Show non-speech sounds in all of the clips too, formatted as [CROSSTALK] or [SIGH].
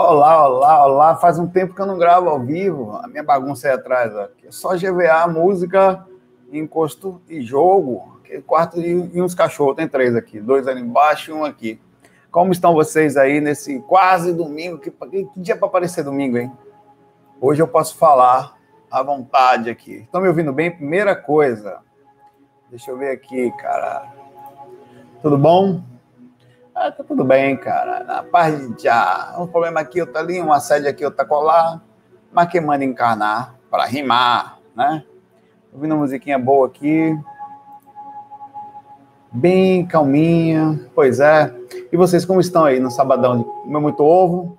Olá, olá, olá. Faz um tempo que eu não gravo ao vivo. A minha bagunça aí atrás. Aqui. É só GVA, música, encosto e jogo. Quarto e, uns cachorros. Tem três aqui. Dois ali embaixo e um aqui. Como estão vocês aí nesse quase domingo? Que, que dia para aparecer domingo, hein? Hoje eu posso falar à vontade aqui. Estão me ouvindo bem? Primeira coisa. Deixa eu ver aqui, cara. Tudo bom? Ah, tá tudo bem, cara. Na paz de já. Um problema aqui, outro ali, um assédio aqui, outro colar. Mas que manda encarnar para rimar, né? Ouvindo uma musiquinha boa aqui. Bem calminha. Pois é. E vocês como estão aí no sabadão? Comeu muito ovo?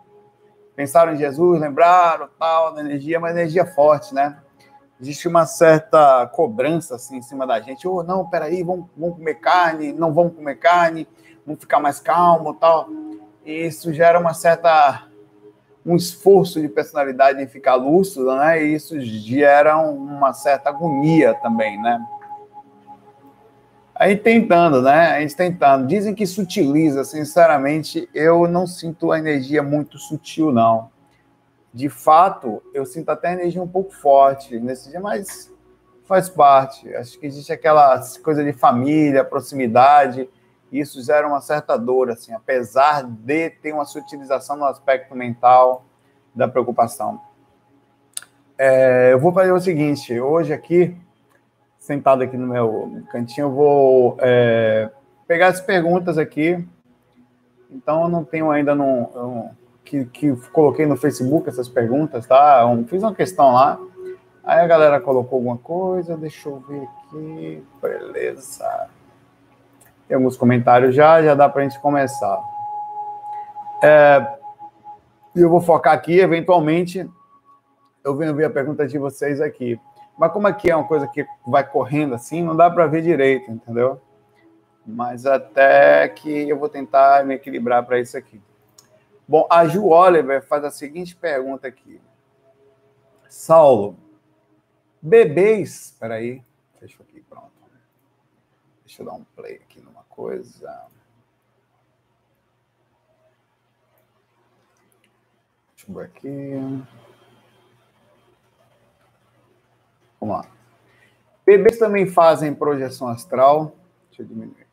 Pensaram em Jesus, lembraram, tal, da energia, mas energia forte, né? Existe uma certa cobrança assim em cima da gente. Oh, não, peraí, vamos, vamos comer carne, não vamos comer carne vamos ficar mais calmo tal. E isso gera uma certa um esforço de personalidade em ficar lúcido, né? E isso gera uma certa agonia também, né? A gente tentando, né? A gente tentando. Dizem que sutiliza, sinceramente, eu não sinto a energia muito sutil, não. De fato, eu sinto até a energia um pouco forte nesse dia, mas faz parte. Acho que existe aquela coisa de família, proximidade isso gera uma certa dor, assim, apesar de ter uma sutilização no aspecto mental da preocupação. É, eu vou fazer o seguinte, hoje aqui, sentado aqui no meu cantinho, eu vou é, pegar as perguntas aqui. Então, eu não tenho ainda no, que, que coloquei no Facebook essas perguntas, tá? Eu fiz uma questão lá, aí a galera colocou alguma coisa, deixa eu ver aqui, beleza. Tem alguns comentários já, já dá para a gente começar. É, eu vou focar aqui, eventualmente, eu venho ver a pergunta de vocês aqui. Mas como aqui é uma coisa que vai correndo assim, não dá para ver direito, entendeu? Mas até que eu vou tentar me equilibrar para isso aqui. Bom, a Ju Oliver faz a seguinte pergunta aqui. Saulo, bebês, peraí, deixa aqui, pronto. Deixa eu dar um play aqui numa coisa. Deixa eu ver aqui. Vamos lá. Bebês também fazem projeção astral. Deixa eu diminuir.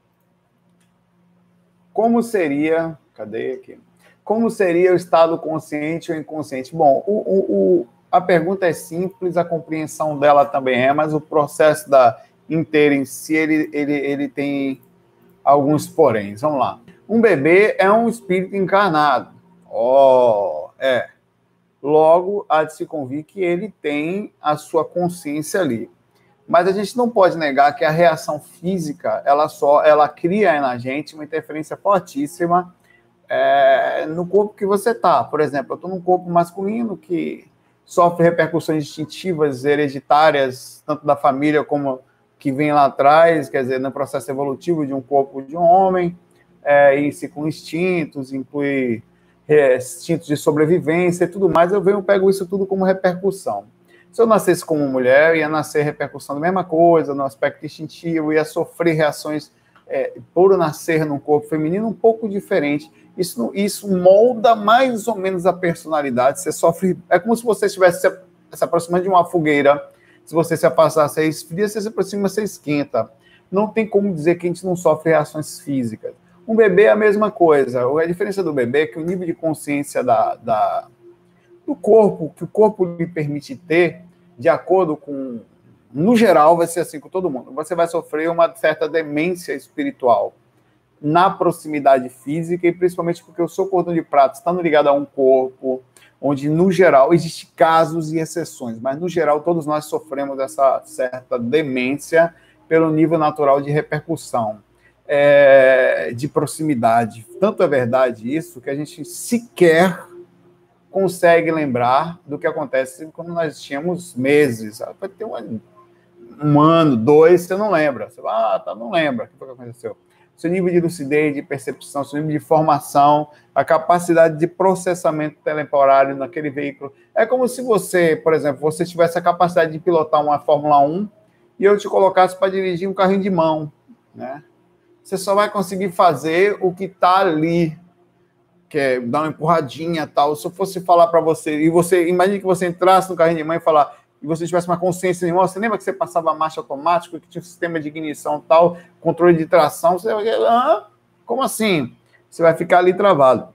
Como seria. Cadê aqui? Como seria o estado consciente ou inconsciente? Bom, o, o, o, a pergunta é simples, a compreensão dela também é, mas o processo da inteira em si, ele, ele, ele tem alguns poréns. Vamos lá. Um bebê é um espírito encarnado. Oh, é. Logo, há de se convir que ele tem a sua consciência ali. Mas a gente não pode negar que a reação física, ela só, ela cria na gente uma interferência fortíssima é, no corpo que você está. Por exemplo, eu estou num corpo masculino que sofre repercussões instintivas, hereditárias, tanto da família como que vem lá atrás, quer dizer, no processo evolutivo de um corpo de um homem, é, isso com instintos, inclui é, instintos de sobrevivência e tudo mais, eu venho pego isso tudo como repercussão. Se eu nascesse como mulher, ia nascer repercussão da mesma coisa, no aspecto instintivo, ia sofrer reações é, por nascer num corpo feminino um pouco diferente. Isso, isso molda mais ou menos a personalidade. Você sofre. É como se você estivesse se, se aproximando de uma fogueira se você se afastar, você esfria, você se aproxima, você esquenta. Não tem como dizer que a gente não sofre reações físicas. Um bebê é a mesma coisa. A diferença do bebê é que o nível de consciência da, da, do corpo, que o corpo lhe permite ter, de acordo com. No geral, vai ser assim com todo mundo. Você vai sofrer uma certa demência espiritual na proximidade física, e principalmente porque o seu cordão de prata está ligado a um corpo, onde, no geral, existem casos e exceções, mas, no geral, todos nós sofremos dessa certa demência pelo nível natural de repercussão, é, de proximidade. Tanto é verdade isso que a gente sequer consegue lembrar do que acontece quando nós tínhamos meses. Pode ter um, um ano, dois, você não lembra. Você vai, ah, tá, não lembra o que aconteceu seu nível de lucidez, de percepção, seu nível de formação, a capacidade de processamento temporário naquele veículo. É como se você, por exemplo, você tivesse a capacidade de pilotar uma Fórmula 1 e eu te colocasse para dirigir um carrinho de mão, né? Você só vai conseguir fazer o que está ali, quer dar uma empurradinha tal. Se eu fosse falar para você, e você, imagine que você entrasse no carrinho de mãe e falar, e você tivesse uma consciência nenhuma, você lembra que você passava marcha automática, que tinha um sistema de ignição tal, controle de tração, você vai ah, como assim? Você vai ficar ali travado.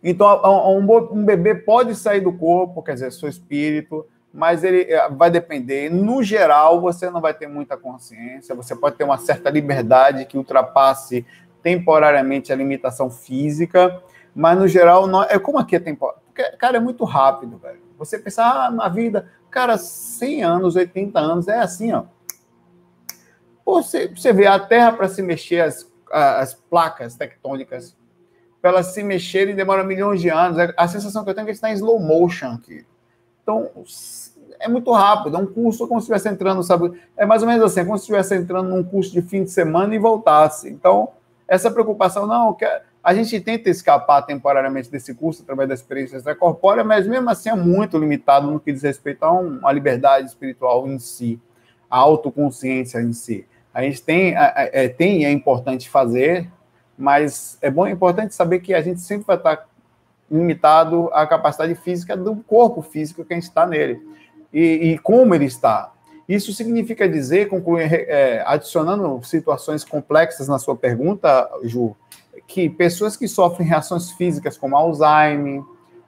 Então, um, um bebê pode sair do corpo, quer dizer, seu espírito, mas ele eh, vai depender. No geral, você não vai ter muita consciência, você pode ter uma certa liberdade que ultrapasse temporariamente a limitação física, mas no geral, não, é como aqui é. Porque, cara, é muito rápido, velho. Você pensar ah, na vida, cara, 100 anos, 80 anos, é assim, ó. Você, você vê a Terra para se mexer, as, as placas tectônicas, para elas se mexerem, demora milhões de anos. A sensação que eu tenho é que está em slow motion aqui. Então, é muito rápido, é um curso como se estivesse entrando, sabe? É mais ou menos assim, como se estivesse entrando num curso de fim de semana e voltasse. Então, essa preocupação, não, a gente tenta escapar temporariamente desse curso através da experiência extracorpórea, mas mesmo assim é muito limitado no que diz respeito a uma liberdade espiritual em si, a autoconsciência em si. A gente tem, é, tem é importante fazer, mas é bom, é importante saber que a gente sempre vai estar limitado à capacidade física do corpo físico que a gente está nele e, e como ele está. Isso significa dizer, concluir, é, adicionando situações complexas na sua pergunta, Ju, que pessoas que sofrem reações físicas como Alzheimer,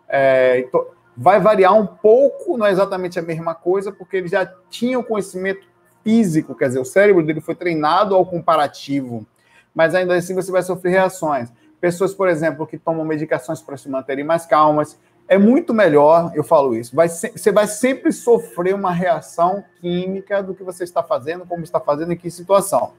é, vai variar um pouco, não é exatamente a mesma coisa, porque ele já tinha o conhecimento físico, quer dizer, o cérebro dele foi treinado ao comparativo, mas ainda assim você vai sofrer reações. Pessoas, por exemplo, que tomam medicações para se manterem mais calmas, é muito melhor, eu falo isso, vai você vai sempre sofrer uma reação química do que você está fazendo, como está fazendo, em que situação.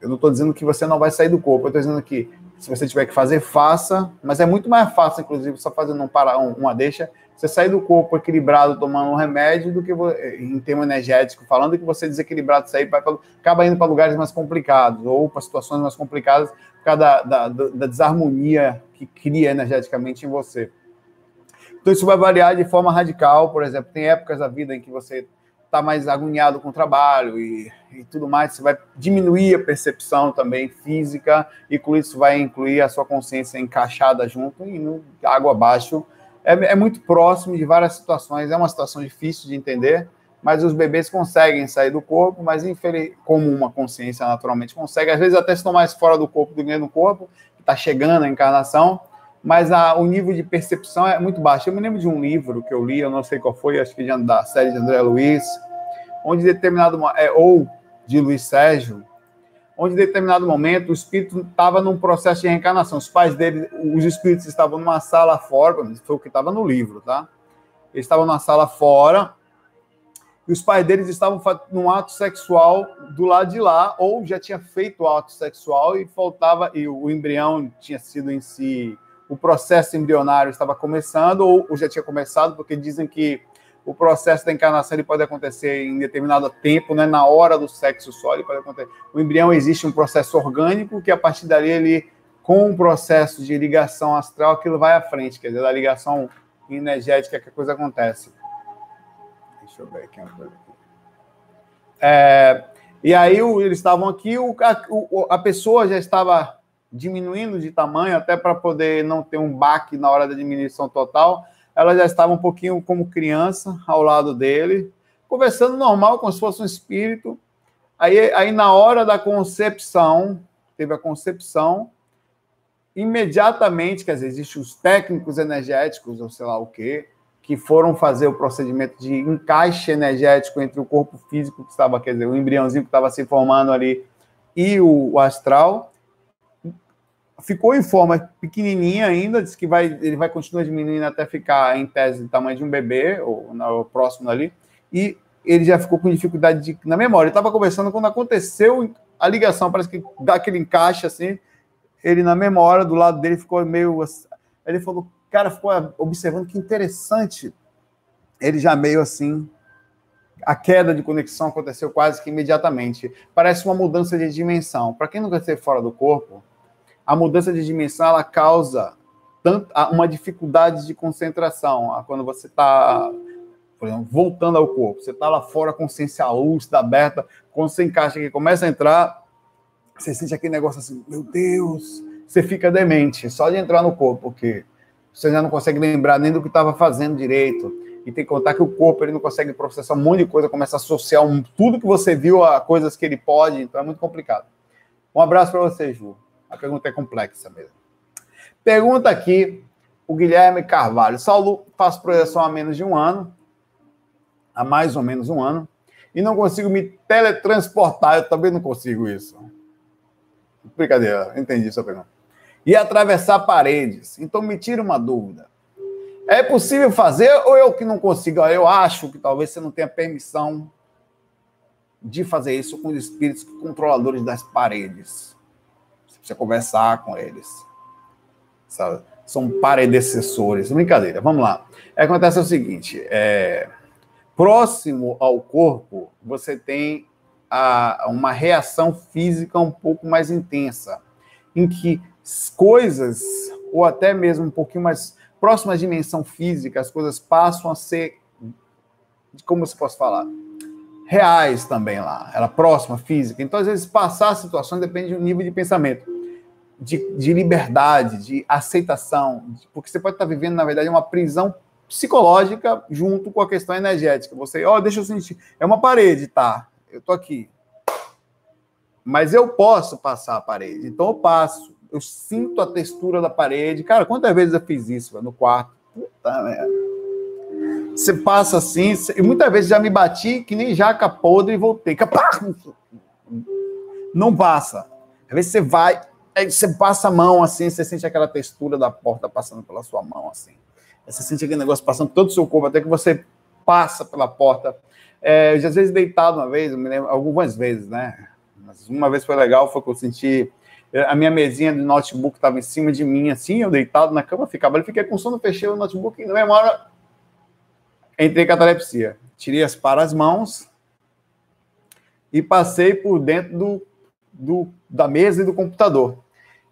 Eu não estou dizendo que você não vai sair do corpo, eu estou dizendo que se você tiver que fazer, faça, mas é muito mais fácil, inclusive, só fazendo um para, um, uma deixa, você sair do corpo equilibrado tomando um remédio do que em termo energético, falando que você desequilibrado sair, vai pra, acaba indo para lugares mais complicados ou para situações mais complicadas por causa da, da, da desarmonia que cria energeticamente em você. Então, isso vai variar de forma radical. Por exemplo, tem épocas da vida em que você está mais agoniado com o trabalho e, e, tudo mais, você vai diminuir a percepção também física, e com isso vai incluir a sua consciência encaixada junto e no água abaixo. É, é muito próximo de várias situações, é uma situação difícil de entender, mas os bebês conseguem sair do corpo, mas como uma consciência naturalmente consegue, às vezes até estão mais fora do corpo do que no corpo, está chegando a encarnação, mas a, o nível de percepção é muito baixo. Eu me lembro de um livro que eu li, eu não sei qual foi, acho que da série de André Luiz, onde determinado é, ou de Luiz Sérgio, onde em determinado momento o espírito estava num processo de reencarnação. Os pais dele, os espíritos estavam numa sala fora, foi o que estava no livro, tá? Eles estavam numa sala fora e os pais deles estavam num ato sexual do lado de lá, ou já tinha feito o ato sexual e faltava, e o embrião tinha sido em si o processo embrionário estava começando ou, já tinha começado, porque dizem que o processo da encarnação ele pode acontecer em determinado tempo, né? na hora do sexo só, ele pode acontecer. O embrião existe um processo orgânico que a partir dali ele, com um processo de ligação astral, aquilo vai à frente, quer dizer, da ligação energética que a coisa acontece. Deixa eu ver aqui. É, e aí o, eles estavam aqui, o, a, a pessoa já estava diminuindo de tamanho, até para poder não ter um baque na hora da diminuição total. Ela já estava um pouquinho como criança ao lado dele, conversando normal, como se fosse um espírito. Aí, aí na hora da concepção, teve a concepção, imediatamente, quer dizer, existem os técnicos energéticos, ou sei lá o quê, que foram fazer o procedimento de encaixe energético entre o corpo físico que estava, quer dizer, o embriãozinho que estava se formando ali e o, o astral ficou em forma pequenininha ainda, diz que vai, ele vai continuar diminuindo até ficar em tese do tamanho de um bebê, ou no próximo ali, e ele já ficou com dificuldade de, na memória. Ele estava conversando quando aconteceu a ligação, parece que dá aquele encaixe assim, ele na memória, do lado dele ficou meio. Ele falou, cara, ficou observando que interessante. Ele já meio assim. A queda de conexão aconteceu quase que imediatamente. Parece uma mudança de dimensão. Para quem nunca esteve fora do corpo, a mudança de dimensão ela causa tanto, uma dificuldade de concentração. Quando você está, por exemplo, voltando ao corpo, você está lá fora, consciência lúcida, aberta, quando você encaixa aqui, começa a entrar, você sente aquele negócio assim, meu Deus, você fica demente, só de entrar no corpo, porque você já não consegue lembrar nem do que estava fazendo direito. E tem que contar que o corpo ele não consegue processar um monte de coisa, começa a associar um, tudo que você viu a coisas que ele pode, então é muito complicado. Um abraço para você, Ju. A pergunta é complexa mesmo. Pergunta aqui o Guilherme Carvalho. Saulo, faço projeção há menos de um ano, há mais ou menos um ano, e não consigo me teletransportar. Eu também não consigo isso. Brincadeira, entendi sua pergunta. E atravessar paredes. Então me tira uma dúvida. É possível fazer ou eu que não consigo? Eu acho que talvez você não tenha permissão de fazer isso com os espíritos controladores das paredes. Você precisa conversar com eles. Sabe? São paredecessores. Brincadeira, vamos lá. É, acontece o seguinte: é, próximo ao corpo, você tem a, uma reação física um pouco mais intensa, em que coisas, ou até mesmo um pouquinho mais próxima à dimensão física, as coisas passam a ser, como se posso falar, reais também lá, ela próxima, física. Então, às vezes, passar situações depende do nível de pensamento, de, de liberdade, de aceitação, porque você pode estar vivendo, na verdade, uma prisão psicológica junto com a questão energética. Você, ó, oh, deixa eu sentir, é uma parede, tá? Eu tô aqui. Mas eu posso passar a parede, então eu passo. Eu sinto a textura da parede. Cara, quantas vezes eu fiz isso no quarto? Puta merda. Você passa assim, e muitas vezes já me bati que nem jaca podre e voltei. Não passa. Às vezes você vai, você passa a mão assim, você sente aquela textura da porta passando pela sua mão assim. Você sente aquele negócio passando todo o seu corpo, até que você passa pela porta. É, já às vezes deitado uma vez, me lembro, algumas vezes, né? Mas uma vez foi legal, foi que eu senti a minha mesinha do notebook estava em cima de mim, assim, eu deitado na cama, ficava, eu fiquei com sono, fechei o notebook e na mesma hora entrei em catalepsia. Tirei as para as mãos e passei por dentro do, do, da mesa e do computador.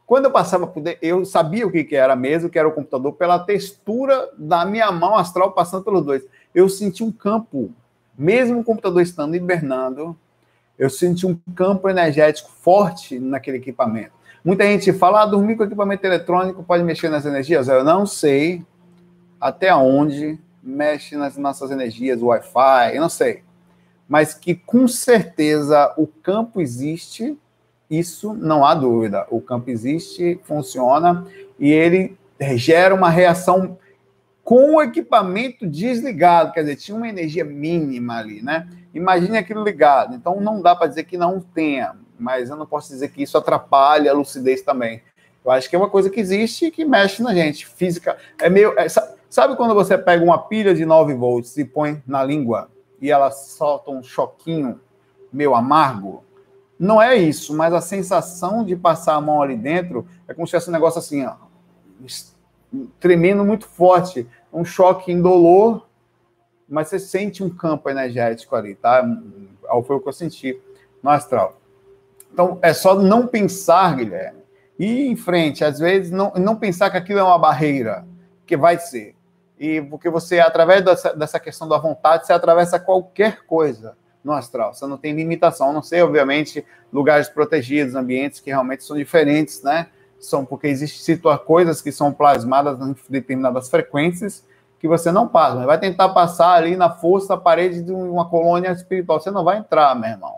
Quando eu passava por dentro, eu sabia o que, que era a mesa, o que era o computador, pela textura da minha mão astral passando pelos dois. Eu senti um campo, mesmo o computador estando hibernando, eu senti um campo energético forte naquele equipamento. Muita gente fala, ah, dormir com equipamento eletrônico pode mexer nas energias. Eu não sei até onde mexe nas nossas energias, Wi-Fi, eu não sei. Mas que com certeza o campo existe, isso não há dúvida. O campo existe, funciona e ele gera uma reação com o equipamento desligado, quer dizer, tinha uma energia mínima ali, né? Imagine aquilo ligado. Então não dá para dizer que não tenha, mas eu não posso dizer que isso atrapalha a lucidez também. Eu acho que é uma coisa que existe e que mexe na gente. Física é meio. É, quando você pega uma pilha de 9 volts e põe na língua e ela solta um choquinho meio amargo? Não é isso, mas a sensação de passar a mão ali dentro é como se fosse um negócio assim, ó, tremendo muito forte, um choque indolor, mas você sente um campo energético ali, tá? Foi o que eu senti no astral. Então, é só não pensar, Guilherme, ir em frente. Às vezes, não, não pensar que aquilo é uma barreira, que vai ser e porque você, através dessa, dessa questão da vontade, você atravessa qualquer coisa no astral. Você não tem limitação, a não ser, obviamente, lugares protegidos, ambientes que realmente são diferentes, né? São porque existem coisas que são plasmadas em determinadas frequências que você não passa. Vai tentar passar ali na força a parede de uma colônia espiritual. Você não vai entrar, meu irmão.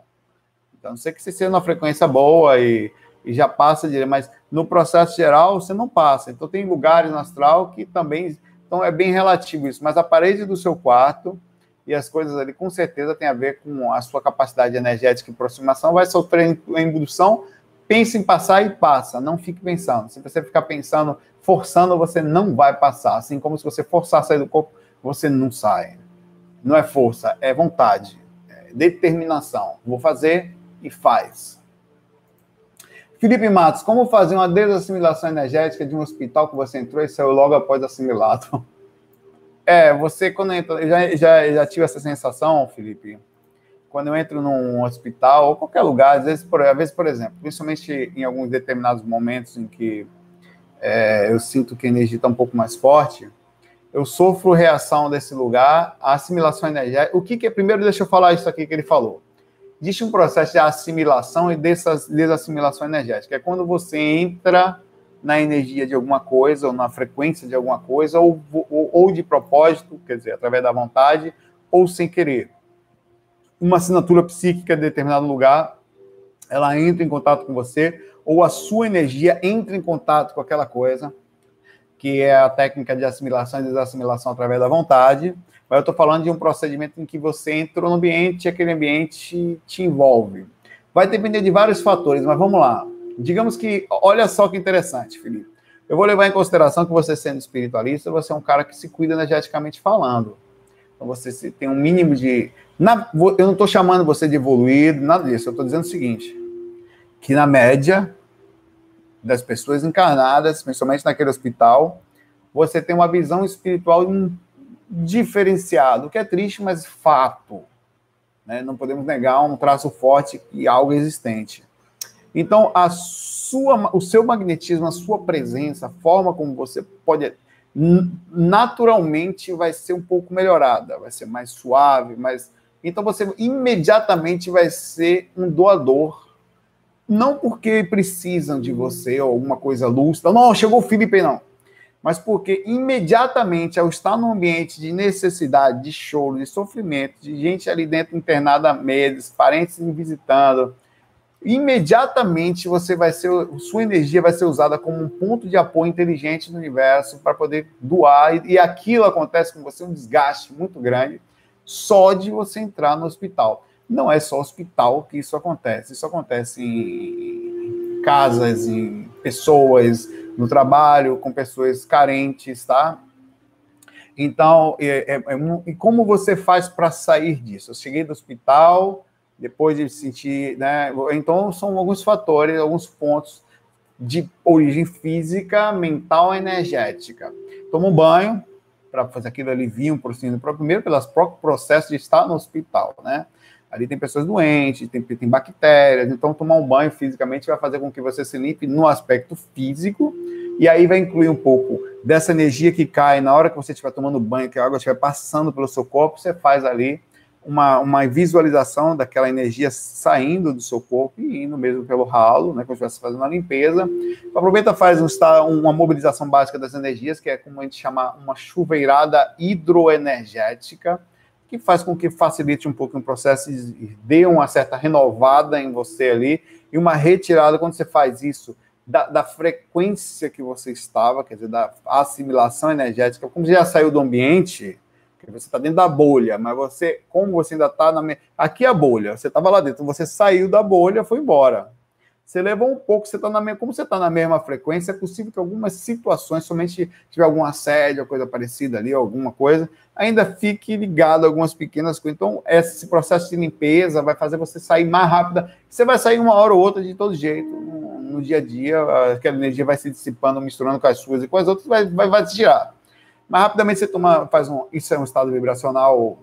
Então, não sei que você seja uma frequência boa e, e já passa direto, mas no processo geral você não passa. Então, tem lugares no astral que também então é bem relativo isso, mas a parede do seu quarto e as coisas ali com certeza tem a ver com a sua capacidade energética e aproximação, vai sofrer indução, pense em passar e passa, não fique pensando. Se você ficar pensando, forçando, você não vai passar, assim como se você forçar a sair do corpo, você não sai. Não é força, é vontade, é determinação. Vou fazer e faz. Felipe Matos, como fazer uma desassimilação energética de um hospital que você entrou e saiu logo após assimilado? [LAUGHS] É, você quando entra, já, já, já tive essa sensação, Felipe, quando eu entro num hospital ou qualquer lugar, às vezes, por, às vezes, por exemplo, principalmente em alguns determinados momentos em que é, eu sinto que a energia está um pouco mais forte, eu sofro reação desse lugar, a assimilação energética. O que, que é? Primeiro, deixa eu falar isso aqui que ele falou existe um processo de assimilação e desassimilação energética. É quando você entra na energia de alguma coisa, ou na frequência de alguma coisa, ou, ou, ou de propósito, quer dizer, através da vontade, ou sem querer. Uma assinatura psíquica de determinado lugar, ela entra em contato com você, ou a sua energia entra em contato com aquela coisa, que é a técnica de assimilação e desassimilação através da vontade. Mas eu estou falando de um procedimento em que você entrou no ambiente e aquele ambiente te envolve. Vai depender de vários fatores, mas vamos lá. Digamos que, olha só que interessante, Felipe. Eu vou levar em consideração que você, sendo espiritualista, você é um cara que se cuida energeticamente falando. Então, você tem um mínimo de. Na, eu não estou chamando você de evoluído, nada disso. Eu estou dizendo o seguinte: que na média das pessoas encarnadas, principalmente naquele hospital, você tem uma visão espiritual diferenciada, o que é triste, mas fato. Né? Não podemos negar um traço forte e algo existente. Então, a sua, o seu magnetismo, a sua presença, a forma como você pode naturalmente vai ser um pouco melhorada, vai ser mais suave, mais então você imediatamente vai ser um doador. Não porque precisam de você ou alguma coisa lúcida. Não, chegou o Felipe, não. Mas porque imediatamente, ao estar num ambiente de necessidade, de choro, de sofrimento, de gente ali dentro internada há meses, parentes visitando, imediatamente você vai ser, sua energia vai ser usada como um ponto de apoio inteligente no universo para poder doar, e aquilo acontece com você, um desgaste muito grande, só de você entrar no hospital. Não é só hospital que isso acontece, isso acontece em casas, em pessoas, no trabalho, com pessoas carentes, tá? Então, é, é, é, e como você faz para sair disso? Eu cheguei do hospital, depois de sentir, né? Então são alguns fatores, alguns pontos de origem física, mental, energética. Toma um banho para fazer aquele alivio por cima, primeiro pelos próprios processos de estar no hospital, né? Ali tem pessoas doentes, tem, tem bactérias, então tomar um banho fisicamente vai fazer com que você se limpe no aspecto físico, e aí vai incluir um pouco dessa energia que cai na hora que você estiver tomando banho, que a água estiver passando pelo seu corpo, você faz ali uma, uma visualização daquela energia saindo do seu corpo e indo mesmo pelo ralo, né, como se estivesse fazendo a limpeza. Aproveita faz um, uma mobilização básica das energias, que é como a gente chama uma chuveirada hidroenergética, que faz com que facilite um pouco o processo e dê uma certa renovada em você ali, e uma retirada, quando você faz isso, da, da, frequência que você estava, quer dizer, da assimilação energética, como já saiu do ambiente, você está dentro da bolha, mas você, como você ainda está na. Aqui é a bolha, você estava lá dentro, você saiu da bolha, foi embora. Você levou um pouco, você está na mesma. Como você está na mesma frequência, é possível que algumas situações, somente tiver algum assédio, coisa parecida ali, alguma coisa, ainda fique ligado a algumas pequenas coisas. Então, esse processo de limpeza vai fazer você sair mais rápida. Você vai sair uma hora ou outra de todo jeito. No, no dia a dia, aquela energia vai se dissipando, misturando com as suas e com as outras, vai, vai, vai se tirar. Mas rapidamente você toma, faz um. Isso é um estado vibracional.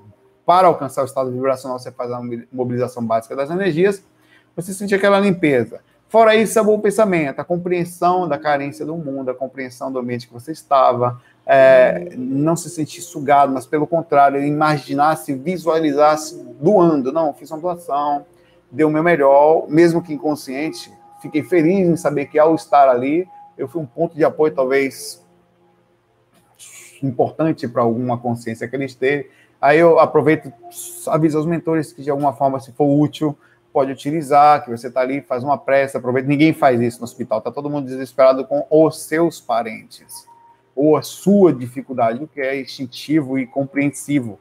Para alcançar o estado vibracional, você faz a mobilização básica das energias. Você sente aquela limpeza. Fora isso, é bom pensamento, a compreensão da carência do mundo, a compreensão do ambiente que você estava, é, não se sentir sugado, mas pelo contrário, imaginar-se, visualizar-se doando. Não, fiz uma doação, dei o meu melhor, mesmo que inconsciente. Fiquei feliz em saber que ao estar ali, eu fui um ponto de apoio, talvez importante para alguma consciência que eles têm. Aí eu aproveito, aviso aos mentores que de alguma forma, se for útil, pode utilizar, que você está ali, faz uma prece, aproveita. Ninguém faz isso no hospital, está todo mundo desesperado com os seus parentes, ou a sua dificuldade, o que é instintivo e compreensivo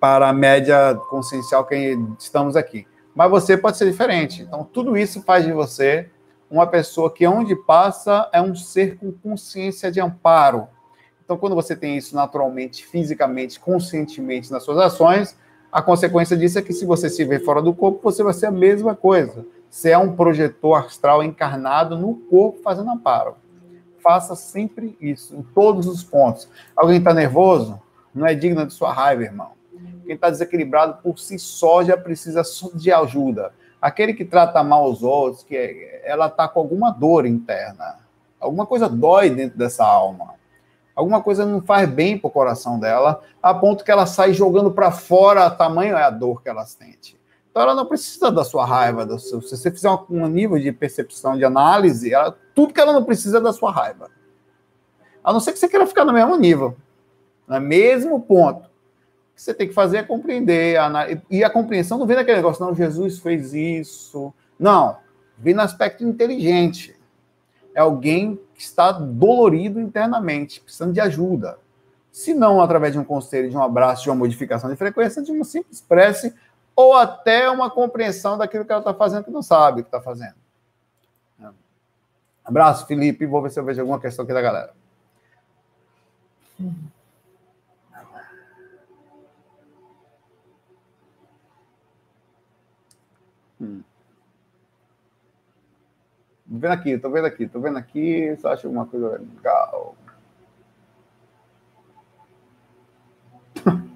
para a média consciencial que estamos aqui. Mas você pode ser diferente. Então, tudo isso faz de você uma pessoa que, onde passa, é um ser com consciência de amparo, então, quando você tem isso naturalmente, fisicamente, conscientemente nas suas ações, a consequência disso é que se você se vê fora do corpo, você vai ser a mesma coisa. Você é um projetor astral encarnado no corpo fazendo amparo. Faça sempre isso, em todos os pontos. Alguém está nervoso? Não é digno de sua raiva, irmão. Quem está desequilibrado por si só já precisa de ajuda. Aquele que trata mal os outros, que é, ela está com alguma dor interna. Alguma coisa dói dentro dessa alma alguma coisa não faz bem para o coração dela, a ponto que ela sai jogando para fora, tamanho é a dor que ela sente. Então ela não precisa da sua raiva. Do seu, se você fizer um, um, nível de percepção, de análise, ela, tudo que ela não precisa é da sua raiva. A não ser que você queira ficar no mesmo nível, no mesmo ponto. O que você tem que fazer é compreender. e a compreensão não vem daquele negócio, não, Jesus fez isso. Não, vem no aspecto inteligente. É alguém que está dolorido internamente, precisando de ajuda. Se não através de um conselho, de um abraço, de uma modificação de frequência, de uma simples prece, ou até uma compreensão daquilo que ela está fazendo que não sabe o que está fazendo. Abraço, Felipe. Vou ver se eu vejo alguma questão aqui da galera. Hum. Vendo aqui, tô vendo aqui, tô vendo aqui. Só acho alguma coisa legal. [LAUGHS]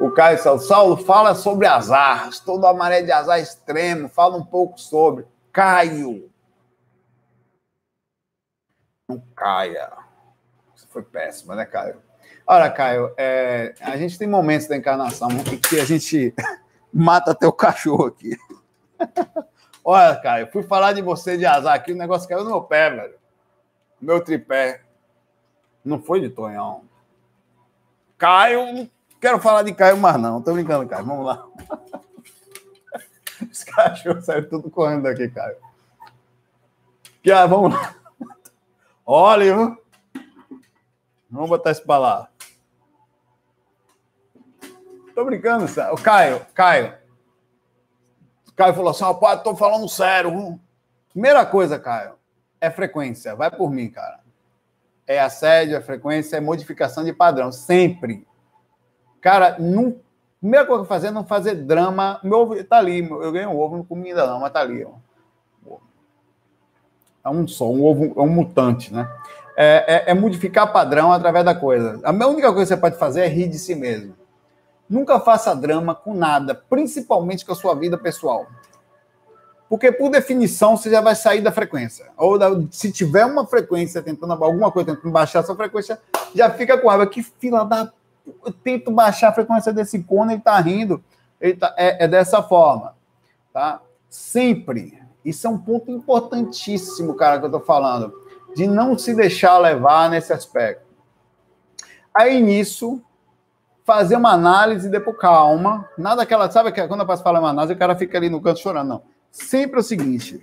O Caio Saulo fala sobre azar. Estou a maré de azar extremo. Fala um pouco sobre. Caio. Não caia. Isso foi péssimo, né, Caio? Olha, Caio, é, a gente tem momentos da encarnação que a gente [LAUGHS] mata até o cachorro aqui. [LAUGHS] Olha, Caio, fui falar de você de azar aqui, o negócio caiu no meu pé, velho. Meu tripé. Não foi de Tonhão. Caio Quero falar de Caio, mas não. Tô brincando, Caio. Vamos lá. [LAUGHS] Os cachorros saíram tudo correndo daqui, Caio. Que, ah, vamos lá. Olha, vamos botar isso para lá. Tô brincando, Caio, Caio. Caio falou assim: rapaz, tô falando sério. Primeira coisa, Caio, é frequência. Vai por mim, cara. É assédio, é frequência, é modificação de padrão. Sempre. Cara, não, a primeira coisa que fazer é não fazer drama. Meu ovo tá ali, eu ganhei um ovo, não comi ainda não, mas tá ali. Ó. É um só, um ovo, é um mutante, né? É, é, é, modificar padrão através da coisa. A única coisa que você pode fazer é rir de si mesmo. Nunca faça drama com nada, principalmente com a sua vida pessoal. Porque, por definição, você já vai sair da frequência. Ou se tiver uma frequência tentando alguma coisa, tentando baixar sua frequência, já fica com raiva. Que fila da eu tento baixar a frequência desse cone, ele está rindo. Ele tá, é, é, dessa forma. Tá? Sempre. Isso é um ponto importantíssimo, cara, que eu estou falando. De não se deixar levar nesse aspecto. Aí, nisso, fazer uma análise depois calma. Nada aquela. Sabe que quando eu passo falar uma análise, o cara fica ali no canto chorando. Não. Sempre é o seguinte.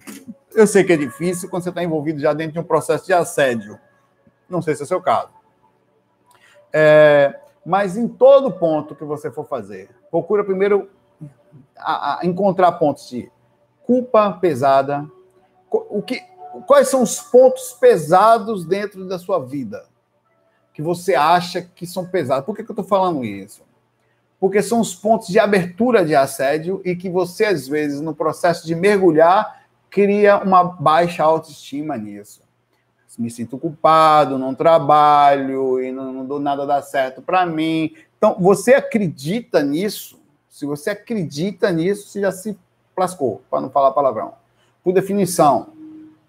Eu sei que é difícil quando você está envolvido já dentro de um processo de assédio. Não sei se é o seu caso. É, mas em todo ponto que você for fazer, procura primeiro a, a encontrar pontos de culpa pesada. O que, quais são os pontos pesados dentro da sua vida que você acha que são pesados? Por que, que eu estou falando isso? Porque são os pontos de abertura de assédio e que você, às vezes, no processo de mergulhar, cria uma baixa autoestima nisso me sinto culpado, não trabalho e não, não dou nada dar certo para mim. Então, você acredita nisso? Se você acredita nisso, você já se plascou, para não falar palavrão. Por definição,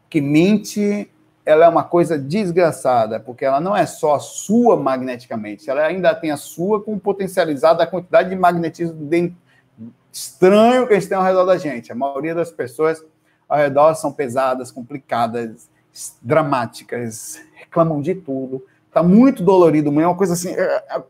que mente ela é uma coisa desgraçada, porque ela não é só sua magneticamente, ela ainda tem a sua com potencializada a quantidade de magnetismo estranho que a gente tem ao redor da gente. A maioria das pessoas ao redor são pesadas, complicadas, dramáticas, reclamam de tudo, tá muito dolorido, é uma coisa assim. É, é,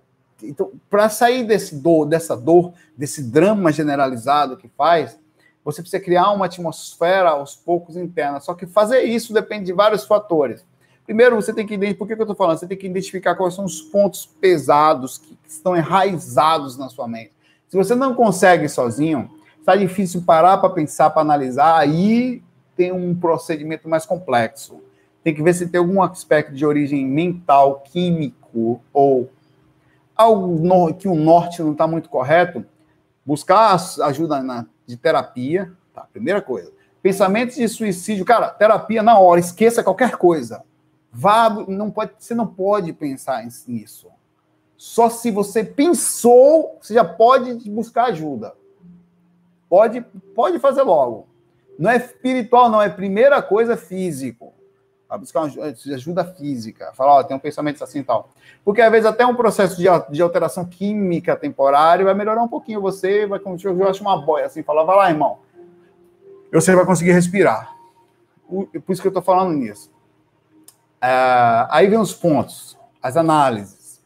então, para sair desse dor, dessa dor, desse drama generalizado que faz, você precisa criar uma atmosfera aos poucos interna. Só que fazer isso depende de vários fatores. Primeiro, você tem que identificar, por que, eu estou falando? Você tem que identificar quais são os pontos pesados que estão enraizados na sua mente. Se você não consegue sozinho, está difícil parar para pensar, para analisar, aí tem um procedimento mais complexo. Tem que ver se tem algum aspecto de origem mental, químico ou algo que o norte não está muito correto. Buscar ajuda na, de terapia, tá? Primeira coisa. Pensamentos de suicídio, cara, terapia na hora, esqueça qualquer coisa. Vá, não pode, você não pode pensar nisso. Só se você pensou, você já pode buscar ajuda. Pode, pode fazer logo. Não é espiritual, não, é primeira coisa físico. Vai buscar uma ajuda física. Falar, ó, tem um pensamento assim e tal. Porque às vezes até um processo de, de alteração química temporária vai melhorar um pouquinho você, vai eu acho uma boia assim, falar, vai lá, irmão. Você vai conseguir respirar. Por isso que eu estou falando nisso. É, aí vem os pontos, as análises.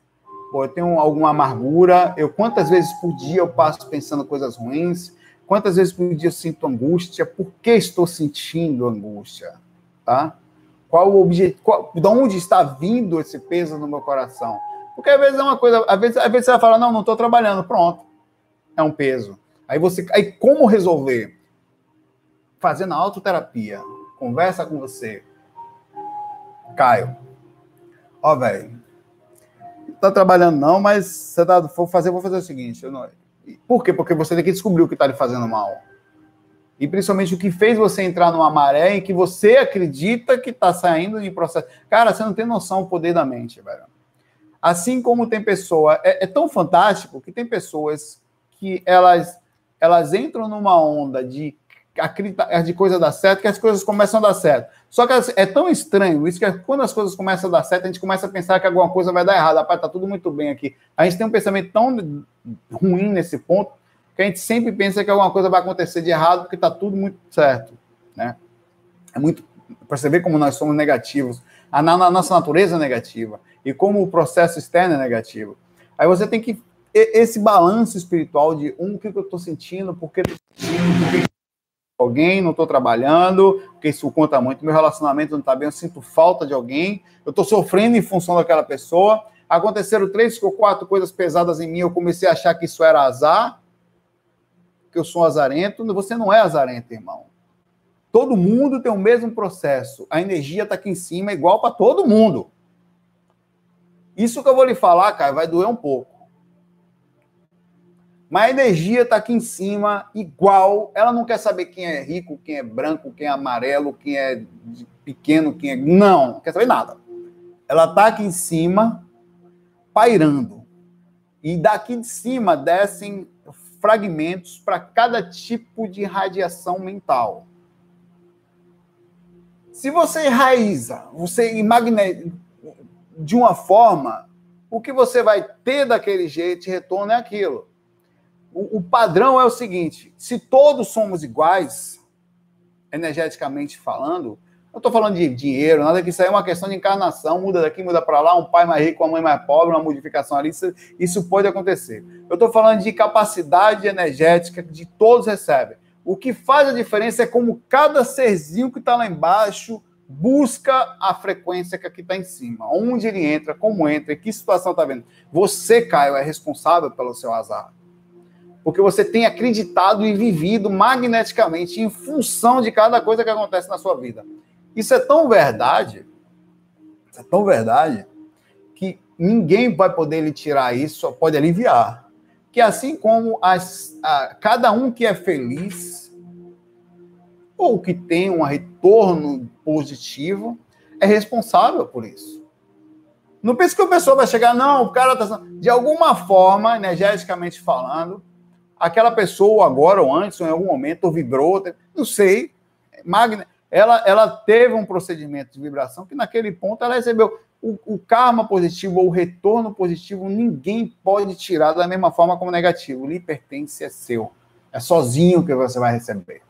Pô, eu tenho alguma amargura, eu quantas vezes por dia eu passo pensando coisas ruins, quantas vezes por dia eu sinto angústia, por que estou sentindo angústia, tá? Qual o objetivo, de onde está vindo esse peso no meu coração? Porque às vezes é uma coisa, às vezes, às vezes você vai falar, não, não estou trabalhando, pronto, é um peso. Aí você, aí como resolver? Fazendo autoterapia, conversa com você, Caio. Ó, velho, tá trabalhando não, mas você tá, vou fazer, vou fazer o seguinte, eu não, por quê? Porque você tem que descobrir o que está lhe fazendo mal e principalmente o que fez você entrar numa maré em que você acredita que está saindo de processo. Cara, você não tem noção do poder da mente, velho. Assim como tem pessoa, é, é tão fantástico que tem pessoas que elas elas entram numa onda de acreditar de coisa dar certo que as coisas começam a dar certo. Só que é tão estranho isso que quando as coisas começam a dar certo, a gente começa a pensar que alguma coisa vai dar errado. Rapaz, tá tudo muito bem aqui. A gente tem um pensamento tão ruim nesse ponto a gente sempre pensa que alguma coisa vai acontecer de errado porque está tudo muito certo, né? É muito ver como nós somos negativos, a, na, a nossa natureza é negativa e como o processo externo é negativo. Aí você tem que esse balanço espiritual de um o que eu estou sentindo, por que estou sentindo, por que alguém, não estou trabalhando, porque isso conta muito. Meu relacionamento não está bem, eu sinto falta de alguém, eu estou sofrendo em função daquela pessoa. Aconteceram três ou quatro coisas pesadas em mim, eu comecei a achar que isso era azar que eu sou azarento. Você não é azarento, irmão. Todo mundo tem o mesmo processo. A energia está aqui em cima, igual para todo mundo. Isso que eu vou lhe falar, cara, vai doer um pouco. Mas a energia está aqui em cima, igual. Ela não quer saber quem é rico, quem é branco, quem é amarelo, quem é pequeno, quem é. Não, não quer saber nada. Ela está aqui em cima, pairando. E daqui de cima descem fragmentos para cada tipo de radiação mental. Se você enraiza, você imagne de uma forma, o que você vai ter daquele jeito de retorno é aquilo. O, o padrão é o seguinte: se todos somos iguais, energeticamente falando, não estou falando de dinheiro, nada que isso aí é uma questão de encarnação, muda daqui, muda para lá, um pai mais rico, uma mãe mais pobre, uma modificação ali, isso, isso pode acontecer. Eu estou falando de capacidade energética que todos recebem. O que faz a diferença é como cada serzinho que está lá embaixo busca a frequência que aqui está em cima. Onde ele entra, como entra, que situação está vendo. Você, Caio, é responsável pelo seu azar. Porque você tem acreditado e vivido magneticamente em função de cada coisa que acontece na sua vida. Isso é tão verdade, é tão verdade, que ninguém vai poder lhe tirar isso, só pode aliviar. Que assim como as, a, cada um que é feliz, ou que tem um retorno positivo, é responsável por isso. Não pense que a pessoa vai chegar, não, o cara está. De alguma forma, energeticamente falando, aquela pessoa agora ou antes, ou em algum momento, vibrou, não sei, magne, ela, ela teve um procedimento de vibração que naquele ponto ela recebeu o, o karma positivo ou o retorno positivo, ninguém pode tirar da mesma forma como negativo. Lhe pertence, é seu. É sozinho que você vai receber.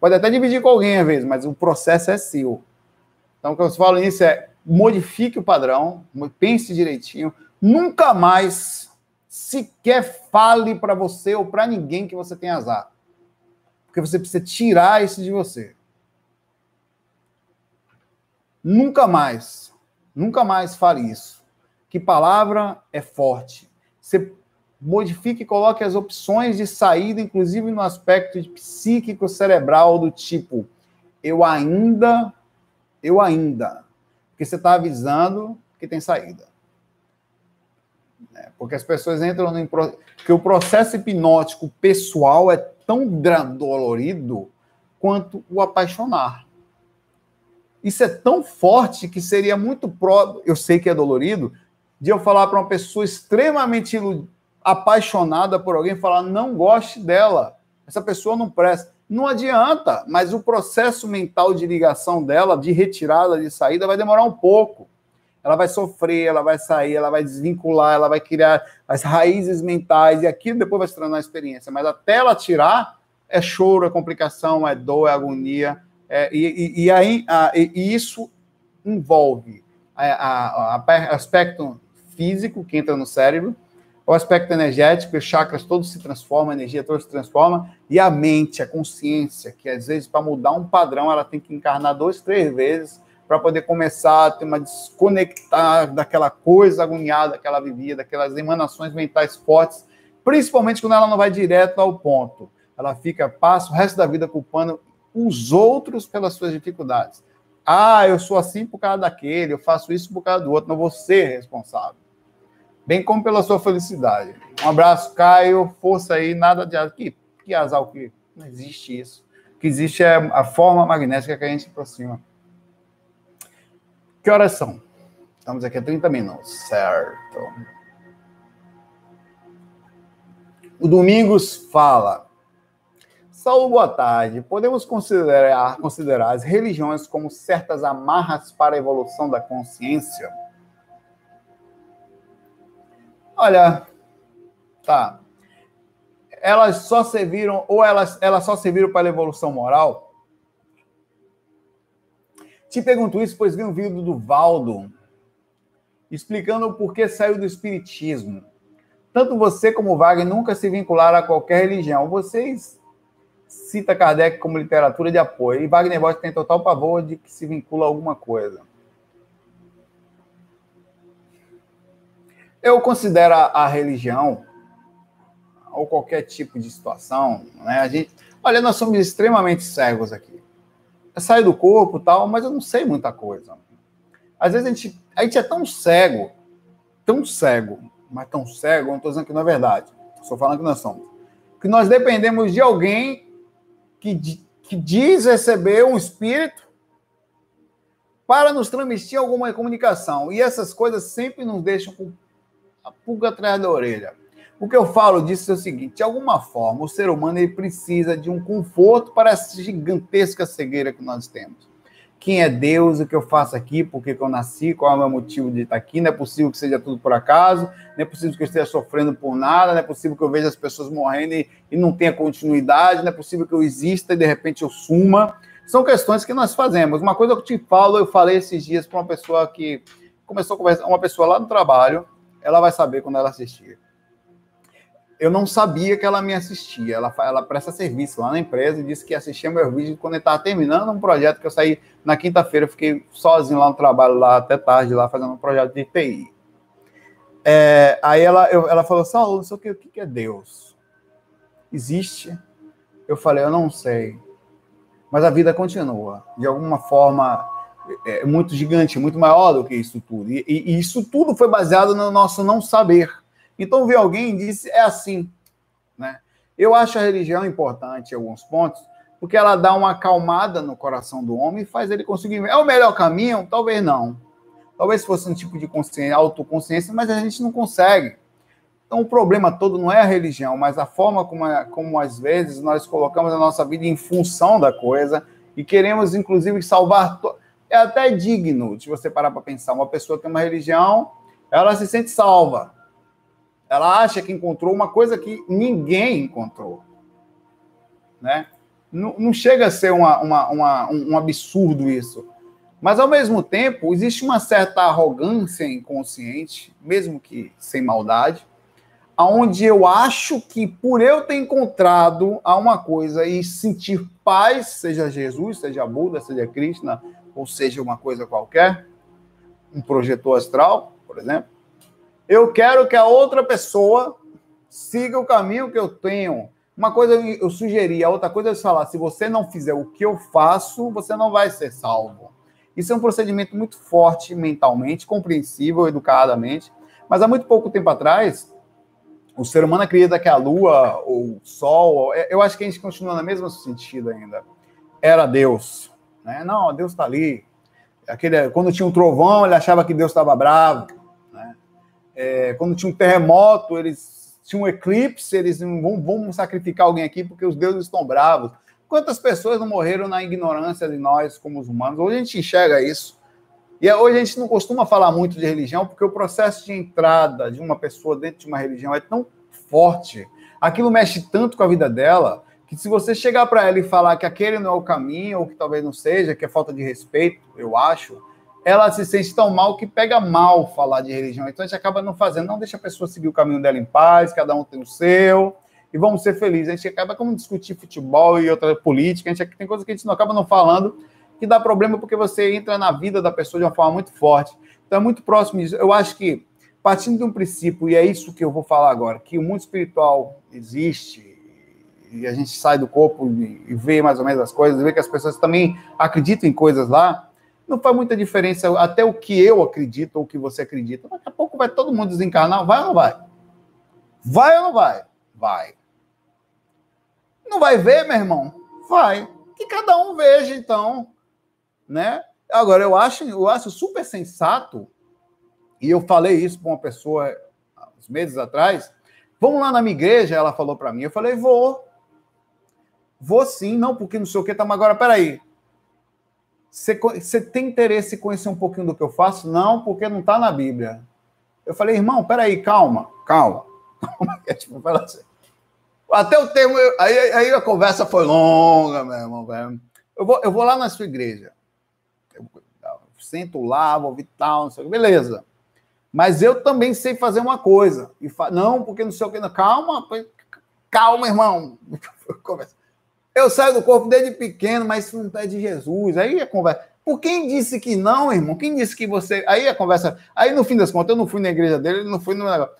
Pode até dividir com alguém às vezes, mas o processo é seu. Então, o que eu falo nisso é modifique o padrão, pense direitinho, nunca mais sequer fale para você ou para ninguém que você tem azar. Porque você precisa tirar isso de você. Nunca mais, nunca mais fale isso. Que palavra é forte. Você modifique e coloque as opções de saída, inclusive no aspecto psíquico cerebral, do tipo, eu ainda, eu ainda. Porque você está avisando que tem saída. É, porque as pessoas entram no. que o processo hipnótico pessoal é tão dolorido quanto o apaixonar. Isso é tão forte que seria muito pró. Eu sei que é dolorido, de eu falar para uma pessoa extremamente apaixonada por alguém, falar, não goste dela. Essa pessoa não presta. Não adianta, mas o processo mental de ligação dela, de retirada, de saída, vai demorar um pouco. Ela vai sofrer, ela vai sair, ela vai desvincular, ela vai criar as raízes mentais, e aquilo depois vai se tornar experiência. Mas até ela tirar, é choro, é complicação, é dor, é agonia. É, e, e, aí, a, e isso envolve a, a, aspecto físico que entra no cérebro, o aspecto energético, os chakras todos se transformam, a energia toda se transforma, e a mente, a consciência, que às vezes para mudar um padrão ela tem que encarnar dois, três vezes para poder começar a ter uma desconectar daquela coisa agoniada que ela vivia, daquelas emanações mentais fortes, principalmente quando ela não vai direto ao ponto. Ela fica, passa o resto da vida culpando os outros pelas suas dificuldades. Ah, eu sou assim por causa daquele, eu faço isso por causa do outro, não vou ser responsável bem como pela sua felicidade. Um abraço, Caio. Força aí, nada de que, que azar que não existe isso. O que existe é a forma magnética que a gente aproxima. Que horas são? Estamos aqui há 30 minutos, certo? O Domingos fala. Saulo, boa tarde. Podemos considerar, considerar as religiões como certas amarras para a evolução da consciência? Olha, tá. Elas só serviram, ou elas, elas só serviram para a evolução moral? Te pergunto isso, pois vi um vídeo do Valdo explicando o porquê saiu do Espiritismo. Tanto você como Wagner nunca se vincularam a qualquer religião. Vocês cita Kardec como literatura de apoio. E Wagner Bosch tem total pavor de que se vincula a alguma coisa. Eu considero a, religião ou qualquer tipo de situação, né? A gente, olha, nós somos extremamente cegos aqui. Eu saio do corpo, tal, mas eu não sei muita coisa. Às vezes a gente, a gente é tão cego, tão cego, mas tão cego, não estou dizendo que não é verdade. Estou falando que nós somos. Que nós dependemos de alguém que, que diz receber um espírito para nos transmitir alguma comunicação. E essas coisas sempre nos deixam com a pulga atrás da orelha. O que eu falo disso é o seguinte: de alguma forma, o ser humano ele precisa de um conforto para essa gigantesca cegueira que nós temos. Quem é Deus? O que eu faço aqui? Por que, eu nasci? Qual é o meu motivo de estar aqui? Não é possível que seja tudo por acaso. Não é possível que eu esteja sofrendo por nada. Não é possível que eu veja as pessoas morrendo e, e não tenha continuidade. Não é possível que eu exista e de repente eu suma. São questões que nós fazemos. Uma coisa que eu te falo, eu falei esses dias para uma pessoa que começou a conversar, uma pessoa lá no trabalho, ela vai saber quando ela assistir. Eu não sabia que ela me assistia. Ela, ela presta serviço lá na empresa e disse que assistia meu vídeo quando ele estava terminando um projeto que eu saí na quinta-feira. Fiquei sozinho lá no trabalho, lá até tarde, lá fazendo um projeto de TI. É, aí ela, eu, ela falou, Saulo, não o que, o que é Deus? Existe? Eu falei, eu não sei. Mas a vida continua. De alguma forma, é, é muito gigante, muito maior do que isso tudo. E, e, isso tudo foi baseado no nosso não saber. Então, ver alguém e disse, é assim. Né? Eu acho a religião importante em alguns pontos, porque ela dá uma acalmada no coração do homem e faz ele conseguir. É o melhor caminho? Talvez não. Talvez fosse um tipo de consciência, autoconsciência, mas a gente não consegue. Então, o problema todo não é a religião, mas a forma como, como às vezes nós colocamos a nossa vida em função da coisa e queremos, inclusive, salvar. To é até digno de você parar para pensar. Uma pessoa que tem uma religião, ela se sente salva. Ela acha que encontrou uma coisa que ninguém encontrou. Né? Não, não chega a ser uma, uma, uma, um absurdo isso. Mas, ao mesmo tempo, existe uma certa arrogância inconsciente, mesmo que sem maldade, aonde eu acho que por eu ter encontrado a uma coisa e sentir paz, seja Jesus, seja Buda, seja Krishna, ou seja uma coisa qualquer, um projetor astral, por exemplo, eu quero que a outra pessoa siga o caminho que eu tenho. Uma coisa eu sugeri, a outra coisa é falar: se você não fizer o que eu faço, você não vai ser salvo. Isso é um procedimento muito forte mentalmente, compreensível, educadamente. Mas há muito pouco tempo atrás, o ser humano acredita que a Lua, ou o Sol, eu acho que a gente continua no mesmo sentido ainda, era Deus. Né? Não, Deus está ali. Aquele, quando tinha um trovão, ele achava que Deus estava bravo. É, quando tinha um terremoto, eles tinham um eclipse, eles vão, vão sacrificar alguém aqui porque os deuses estão bravos. Quantas pessoas não morreram na ignorância de nós como os humanos? Hoje a gente enxerga isso. E hoje a gente não costuma falar muito de religião, porque o processo de entrada de uma pessoa dentro de uma religião é tão forte, aquilo mexe tanto com a vida dela, que se você chegar para ela e falar que aquele não é o caminho, ou que talvez não seja, que é falta de respeito, eu acho, ela se sente tão mal que pega mal falar de religião. Então a gente acaba não fazendo, não deixa a pessoa seguir o caminho dela em paz, cada um tem o seu, e vamos ser felizes. A gente acaba como discutir futebol e outra política, a gente tem coisas que a gente não acaba não falando, que dá problema porque você entra na vida da pessoa de uma forma muito forte. Então é muito próximo disso. Eu acho que, partindo de um princípio, e é isso que eu vou falar agora, que o mundo espiritual existe, e a gente sai do corpo e vê mais ou menos as coisas, vê que as pessoas também acreditam em coisas lá, não faz muita diferença até o que eu acredito ou o que você acredita. Daqui a pouco vai todo mundo desencarnar, vai ou não vai? Vai ou não vai? Vai. Não vai ver, meu irmão? Vai. Que cada um veja, então, né? Agora, eu acho, eu acho super sensato, e eu falei isso para uma pessoa uns meses atrás, vamos lá na minha igreja, ela falou para mim, eu falei, vou. Vou sim, não, porque não sei o que, tá, mas agora, peraí, você, tem interesse em conhecer um pouquinho do que eu faço? Não, porque não está na Bíblia. Eu falei, irmão, peraí, calma, calma. [LAUGHS] É tipo, assim. Até o termo. Aí, aí a conversa foi longa, meu irmão. Eu vou, eu vou lá na sua igreja. Eu, eu sento lá, vou ouvir tal, não sei o que. Beleza. Mas eu também sei fazer uma coisa. E fa... Não, porque não sei o que. Calma, calma, irmão. [LAUGHS] Conversa. Eu saio do corpo desde pequeno, mas isso não é de Jesus. Aí a conversa. Por quem disse que não, irmão? Quem disse que você. Aí a conversa. Aí no fim das contas, eu não fui na igreja dele, ele não fui no negócio.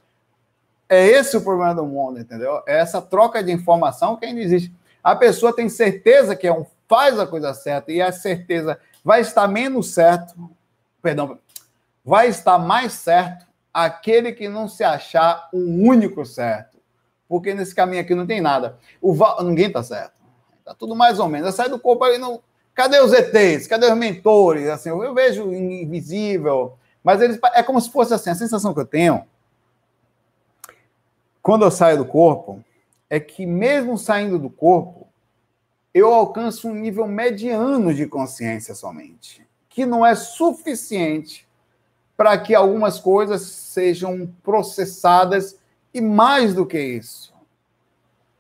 É esse o problema do mundo, entendeu? É essa troca de informação que ainda existe. A pessoa tem certeza que é um, faz a coisa certa e a certeza vai estar menos certo, perdão, vai estar mais certo aquele que não se achar o único certo. Porque nesse caminho aqui não tem nada. O ninguém está certo. Tá tudo mais ou menos. Sai do corpo aí, não. Cadê os ETs? Cadê os mentores? Assim, eu vejo invisível, mas eles é como se fosse assim, a sensação que eu tenho quando eu saio do corpo é que mesmo saindo do corpo, eu alcanço um nível mediano de consciência somente, que não é suficiente para que algumas coisas sejam processadas e mais do que isso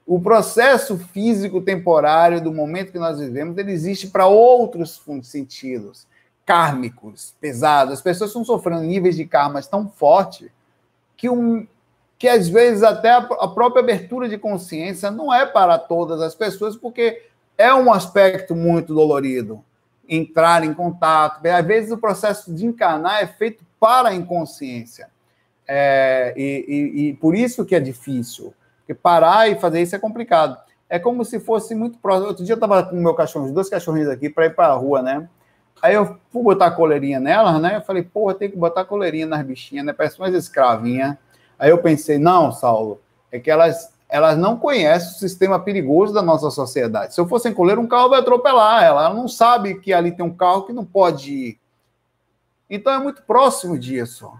o processo físico temporário do momento que nós vivemos, ele existe para outros sentidos, kármicos, pesados. As pessoas estão sofrendo níveis de karmas tão fortes que, um, que às vezes até a, a própria abertura de consciência não é para todas as pessoas, porque é um aspecto muito dolorido entrar em contato. Às vezes o processo de encarnar é feito para a inconsciência. É, e, e, e por isso que é difícil. Porque parar e fazer isso é complicado. É como se fosse muito próximo. Outro dia eu estava com meu cachorro, dois cachorrinhos aqui, para ir para a rua, né? Aí eu fui botar a coleirinha nelas, né? Eu falei, porra, tem que botar coleirinha nas bichinhas, né? Parece umas escravinhas. Aí eu pensei, não, Saulo, é que elas, elas não conhecem o sistema perigoso da nossa sociedade. Se eu fosse coleira, um carro vai atropelar ela. Ela não sabe que ali tem um carro que não pode ir. Então é muito próximo disso.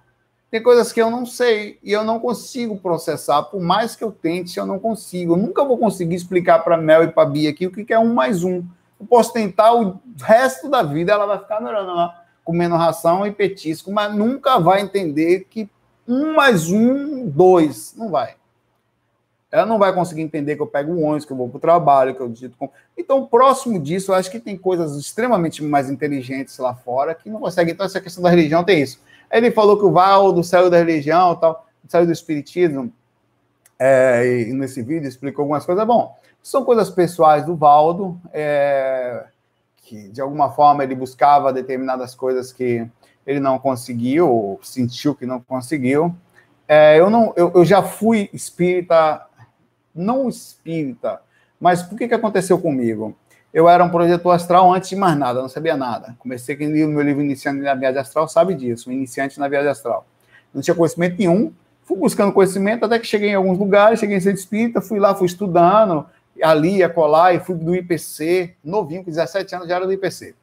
Tem coisas que eu não sei e eu não consigo processar, por mais que eu tente, eu não consigo. Eu nunca vou conseguir explicar para Mel e para Bia aqui o que é um mais um. Eu posso tentar o resto da vida, ela vai ficar lá, comendo ração e petisco, mas nunca vai entender que um mais um, dois. Não vai. Ela não vai conseguir entender que eu pego um ônibus, que eu vou para o trabalho, que eu digito com. Então, próximo disso, eu acho que tem coisas extremamente mais inteligentes lá fora que não conseguem. Então, essa questão da religião tem isso. Ele falou que o Val do céu da religião, tal, saiu do espiritismo, é, e nesse vídeo explicou algumas coisas. Bom, são coisas pessoais do Valdo, é, que de alguma forma ele buscava determinadas coisas que ele não conseguiu, sentiu que não conseguiu. É, eu, não, eu, eu já fui espírita, não espírita, mas por que, que aconteceu comigo? Eu era um projetor astral antes de mais nada, não sabia nada. Comecei com o meu livro Iniciante na Viagem Astral, sabe disso, um iniciante na Viagem Astral. Não tinha conhecimento nenhum, fui buscando conhecimento até que cheguei em alguns lugares, cheguei em centro espírita, fui lá, fui estudando, ali, acolá, e fui do IPC, novinho, com 17 anos já era do IPC.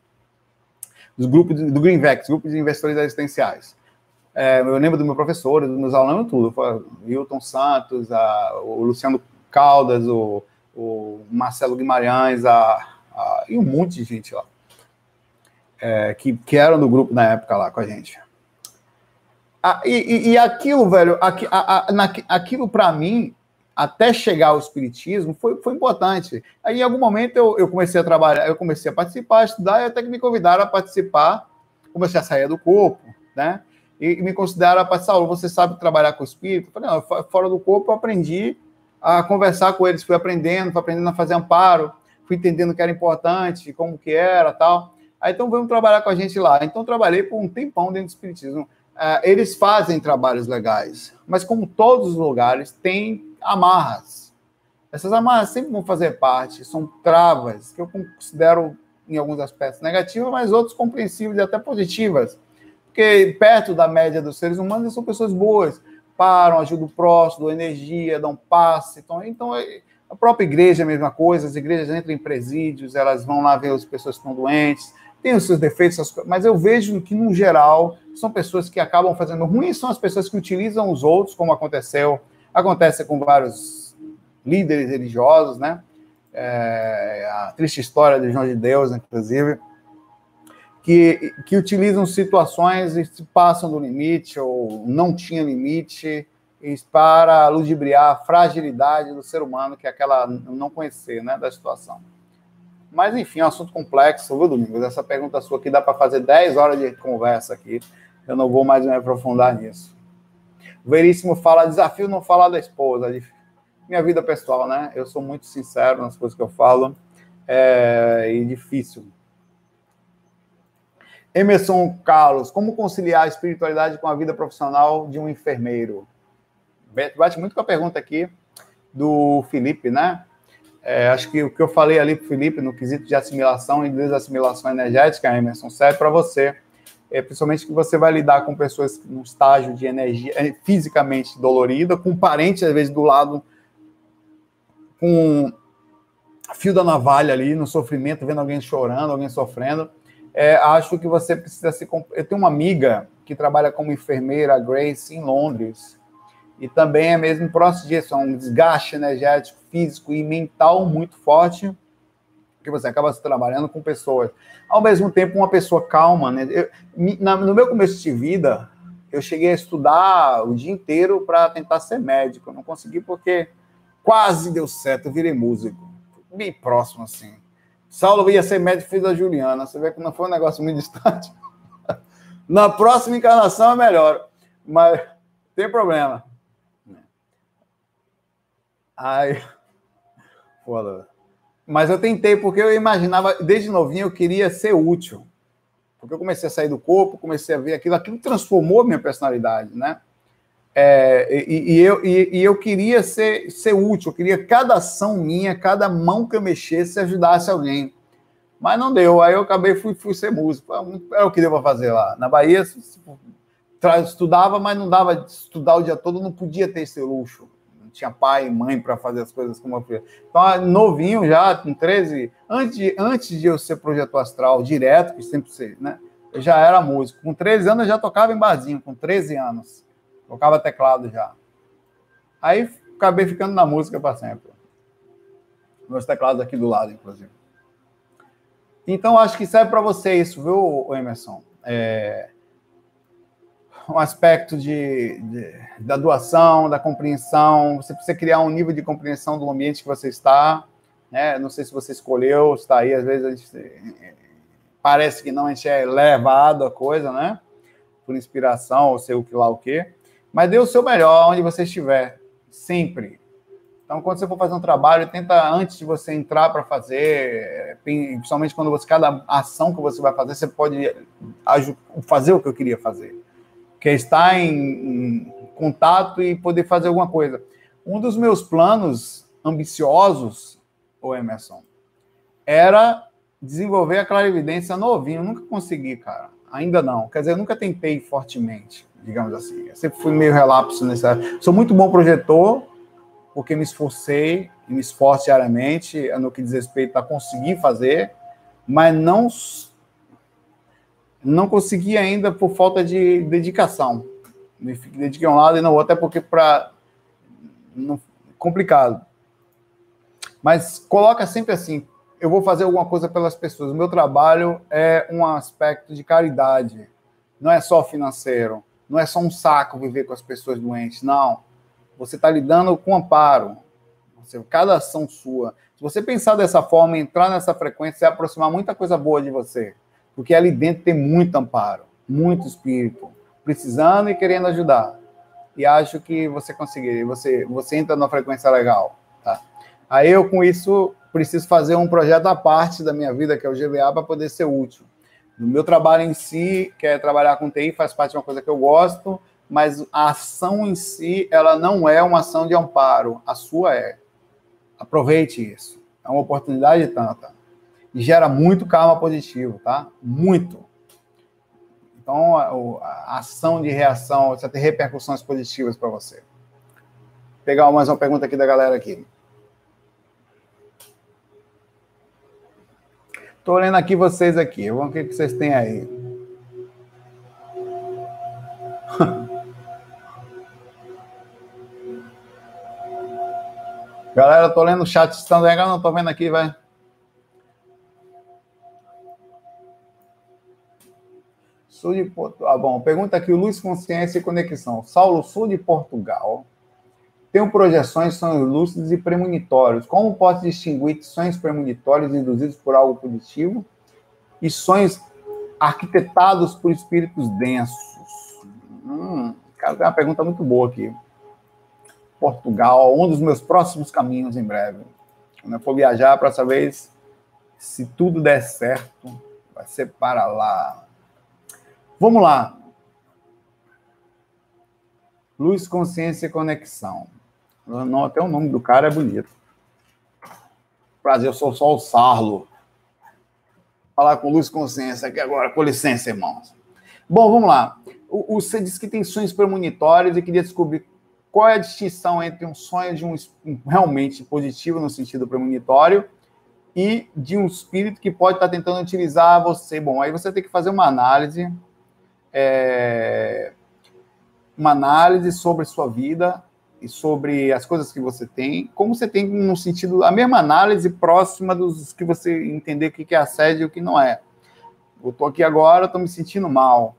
Dos grupos do Greenvex, grupo de investidores existenciais. É, eu lembro do meu professor, dos meus alunos, tudo. Hilton Santos, a, o Luciano Caldas, o o Marcelo Guimarães, a, a, e um monte de gente lá, é, que, que eram do grupo na época lá com a gente. Ah, e, e, aquilo, velho, aqui, a, a, na, aquilo para mim, até chegar ao espiritismo, foi, foi importante. Aí, em algum momento, eu, eu comecei a trabalhar, eu comecei a participar, a estudar, e até que me convidaram a participar, comecei a sair do corpo, né? E, e me consideraram a participar. Você sabe trabalhar com o espírito? Eu falei, não, fora do corpo, eu aprendi a conversar com eles, fui aprendendo, fui aprendendo a fazer amparo, fui entendendo que era importante, como que era, tal. Aí, então, vamos trabalhar com a gente lá. Então, trabalhei por um tempão dentro do espiritismo uh, eles fazem trabalhos legais, mas como todos os lugares, tem amarras. Essas amarras sempre vão fazer parte, são travas que eu considero, em alguns aspectos, negativas, mas outros compreensíveis e até positivas. Porque perto da média dos seres humanos, são pessoas boas, param, ajudam o próximo, dão energia, dão passe. Então, então é, a própria igreja é a mesma coisa, as igrejas entram em presídios, elas vão lá ver as pessoas que estão doentes, tem os seus defeitos, mas eu vejo que, no geral, são pessoas que acabam fazendo ruim, são as pessoas que utilizam os outros, como aconteceu, acontece com vários líderes religiosos, né? É, a triste história de João de Deus, inclusive, que, que utilizam situações e se passam do limite ou não tinha limite para ludibriar a fragilidade do ser humano, que é aquela não conhecer né, da situação. Mas, enfim, é um assunto complexo, viu, Domingos? Essa pergunta sua aqui dá para fazer 10 horas de conversa aqui. Eu não vou mais me aprofundar nisso. Veríssimo fala: desafio não falar da esposa. Minha vida pessoal, né? Eu sou muito sincero nas coisas que eu falo. É, e difícil. Emerson Carlos, como conciliar a espiritualidade com a vida profissional de um enfermeiro? Bate muito com a pergunta aqui do Felipe, né? É, acho que o que eu falei ali para o Felipe no quesito de assimilação e desassimilação energética, Emerson, serve para você. É, principalmente que você vai lidar com pessoas num estágio de energia é, fisicamente dolorida, com parentes, às vezes, do lado, com fio da navalha ali, no sofrimento, vendo alguém chorando, alguém sofrendo. É, acho que você precisa se. Eu tenho uma amiga que trabalha como enfermeira, Grace, em Londres, e também é mesmo próximo disso, é um desgaste energético físico e mental muito forte, que você acaba se trabalhando com pessoas. Ao mesmo tempo, uma pessoa calma, né? Eu, na, no meu começo de vida, eu cheguei a estudar o dia inteiro para tentar ser médico. Eu não consegui porque quase deu certo, eu virei músico. Bem próximo, assim. Saulo ia ser médico, fiz a Juliana. Você vê que não foi um negócio muito [LAUGHS] distante. Na próxima encarnação é melhor. Mas tem problema. Ai, Foda. Mas eu tentei, porque eu imaginava, desde novinho, eu queria ser útil. Porque eu comecei a sair do corpo, comecei a ver aquilo, aquilo transformou minha personalidade, né? É, e, e, eu, e, e, eu queria ser, ser útil, eu queria cada ação minha, cada mão que eu mexesse ajudasse alguém. Mas não deu, aí eu acabei, fui, fui ser músico. Era o que deu para fazer lá. Na Bahia, estudava, mas não dava de estudar o dia todo, não podia ter esse luxo tinha pai e mãe para fazer as coisas como eu fiz. Então, novinho já, com 13, antes de, antes de eu ser projetor astral direto, que sempre sei, né? Eu já era músico. Com 13 anos eu já tocava em barzinho, com 13 anos. Tocava teclado já. Aí acabei ficando na música para sempre. Meus teclados aqui do lado, inclusive. Então, acho que serve para você isso, viu, Emerson? É, um aspecto de, de, da doação, da compreensão. Você precisa criar um nível de compreensão do ambiente que você está. Né? Não sei se você escolheu, está aí, às vezes a gente, parece que não, a gente é levado a coisa, né? Por inspiração, ou sei o que lá o quê. Mas dê o seu melhor onde você estiver, sempre. Então, quando você for fazer um trabalho, tenta, antes de você entrar para fazer, principalmente quando você, cada ação que você vai fazer, você pode fazer o que eu queria fazer que é estar em, em contato e poder fazer alguma coisa. Um dos meus planos ambiciosos, o Emerson, era desenvolver a clarividência novinho. Eu nunca consegui, cara. Ainda não. Quer dizer, eu nunca tentei fortemente, digamos assim. Eu sempre fui meio relapso nessa. Sou muito bom projetor, porque me esforcei e me esforço diariamente no que diz respeito a conseguir fazer, mas não não consegui ainda por falta de dedicação. Me dediquei a um lado e não outro, até porque para complicado. Mas coloca sempre assim: eu vou fazer alguma coisa pelas pessoas. O meu trabalho é um aspecto de caridade, não é só financeiro, não é só um saco viver com as pessoas doentes, não. Você está lidando com amparo. Você, cada ação sua. Se você pensar dessa forma, entrar nessa frequência, vai aproximar muita coisa boa de você. Porque ali dentro tem muito amparo, muito espírito, precisando e querendo ajudar. E acho que você conseguiria, você, você entra numa frequência legal. Tá? Aí eu, com isso, preciso fazer um projeto à parte da minha vida, que é o GBA, para poder ser útil. No meu trabalho em si, que é trabalhar com TI, faz parte de uma coisa que eu gosto, mas a ação em si, ela não é uma ação de amparo, a sua é. Aproveite isso. É uma oportunidade tanta. E gera muito karma positivo, tá? Muito. Então, a, ação de reação, você tem repercussões positivas para você. Vou pegar mais uma pergunta aqui da galera aqui. Estou lendo aqui vocês aqui. Vamos ver o que vocês têm aí. [LAUGHS] Galera, tô lendo o chat, estão legal? Não tô vendo aqui, vai. Sul de Portugal. Ah, bom, pergunta aqui Luz Consciência e Conexão. Saulo, sul de Portugal. Tenho projeções, sonhos lúcidos e premonitórios. Como posso distinguir sonhos premonitórios induzidos por algo positivo e sonhos arquitetados por espíritos densos? Hum, cara, tem uma pergunta muito boa aqui. Portugal, um dos meus próximos caminhos em breve. Quando eu for viajar, a próxima vez, se tudo der certo, vai ser para lá. Vamos lá. Luz, consciência e conexão. Não, até o nome do cara é bonito. Prazer, eu sou só o Sarlo. Falar com luz consciência aqui agora, com licença, irmãos. Bom, vamos lá. O, você disse que tem sonhos premonitórios e queria descobrir qual é a distinção entre um sonho de um, um realmente positivo no sentido premonitório e de um espírito que pode estar tentando utilizar você. Bom, aí você tem que fazer uma análise, é, uma análise sobre sua vida e sobre as coisas que você tem, como você tem no sentido, a mesma análise próxima dos que você entender o que é assédio e o que não é. Eu estou aqui agora, estou me sentindo mal.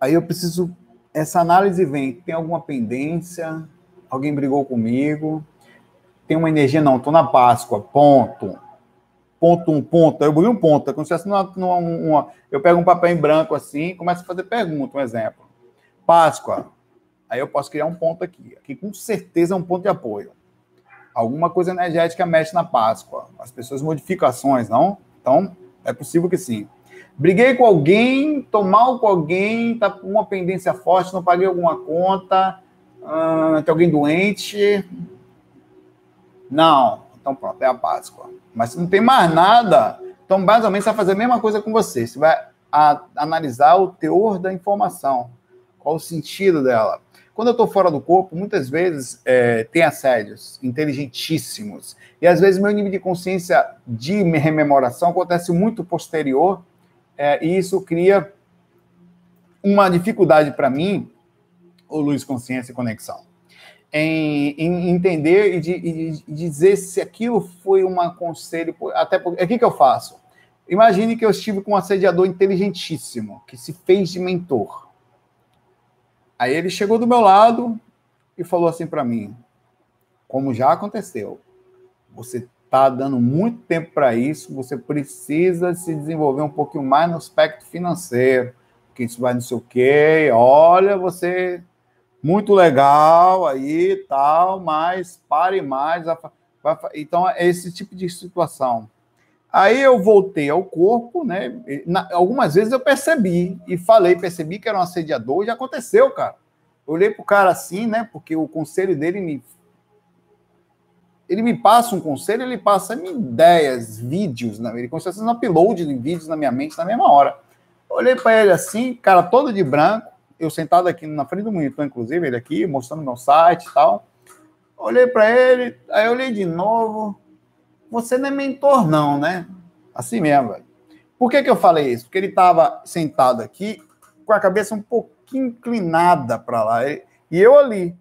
Aí eu preciso essa análise vem, tem alguma pendência, alguém brigou comigo, tem uma energia, não, estou na Páscoa, ponto. Ponto, um ponto. Eu um ponto, é como se fosse numa, numa, uma, eu pego um papel em branco assim começo a fazer pergunta, um exemplo. Páscoa. Aí eu posso criar um ponto aqui. Aqui com certeza é um ponto de apoio. Alguma coisa energética mexe na Páscoa. As pessoas modificam ações, não? Então, é possível que sim. Briguei com alguém, tô mal com alguém, tá com uma pendência forte, não paguei alguma conta, uh, tem alguém doente. Não. Então pronto, é a Páscoa. Mas se não tem mais nada, então menos você vai fazer a mesma coisa com você. Você vai a, analisar o teor da informação, qual o sentido dela. Quando eu estou fora do corpo, muitas vezes é, tem assédios inteligentíssimos. E às vezes meu nível de consciência de rememoração acontece muito posterior é, e isso cria uma dificuldade para mim, o Luz Consciência e Conexão, em, em entender e, de, e dizer se aquilo foi um conselho, até porque, o que, que eu faço? Imagine que eu estive com um assediador inteligentíssimo, que se fez de mentor. Aí ele chegou do meu lado e falou assim para mim, como já aconteceu, você está dando muito tempo para isso, você precisa se desenvolver um pouquinho mais no aspecto financeiro, que isso vai não sei o quê, olha, você muito legal aí tal, mas pare mais. Então, é esse tipo de situação. Aí eu voltei ao corpo, né? algumas vezes eu percebi e falei, percebi que era um assediador, e já aconteceu, cara. Eu olhei pro cara assim, né? Porque o conselho dele me ele me passa um conselho, ele passa ideias, vídeos, né? ele consegue fazer um upload de vídeos na minha mente na mesma hora. olhei para ele assim, cara todo de branco, eu sentado aqui na frente do monitor, inclusive, ele aqui, mostrando meu site e tal. Olhei para ele, aí eu olhei de novo. Você não é mentor, não, né? Assim mesmo, velho. Por que, que eu falei isso? Porque ele estava sentado aqui com a cabeça um pouquinho inclinada para lá. E eu ali.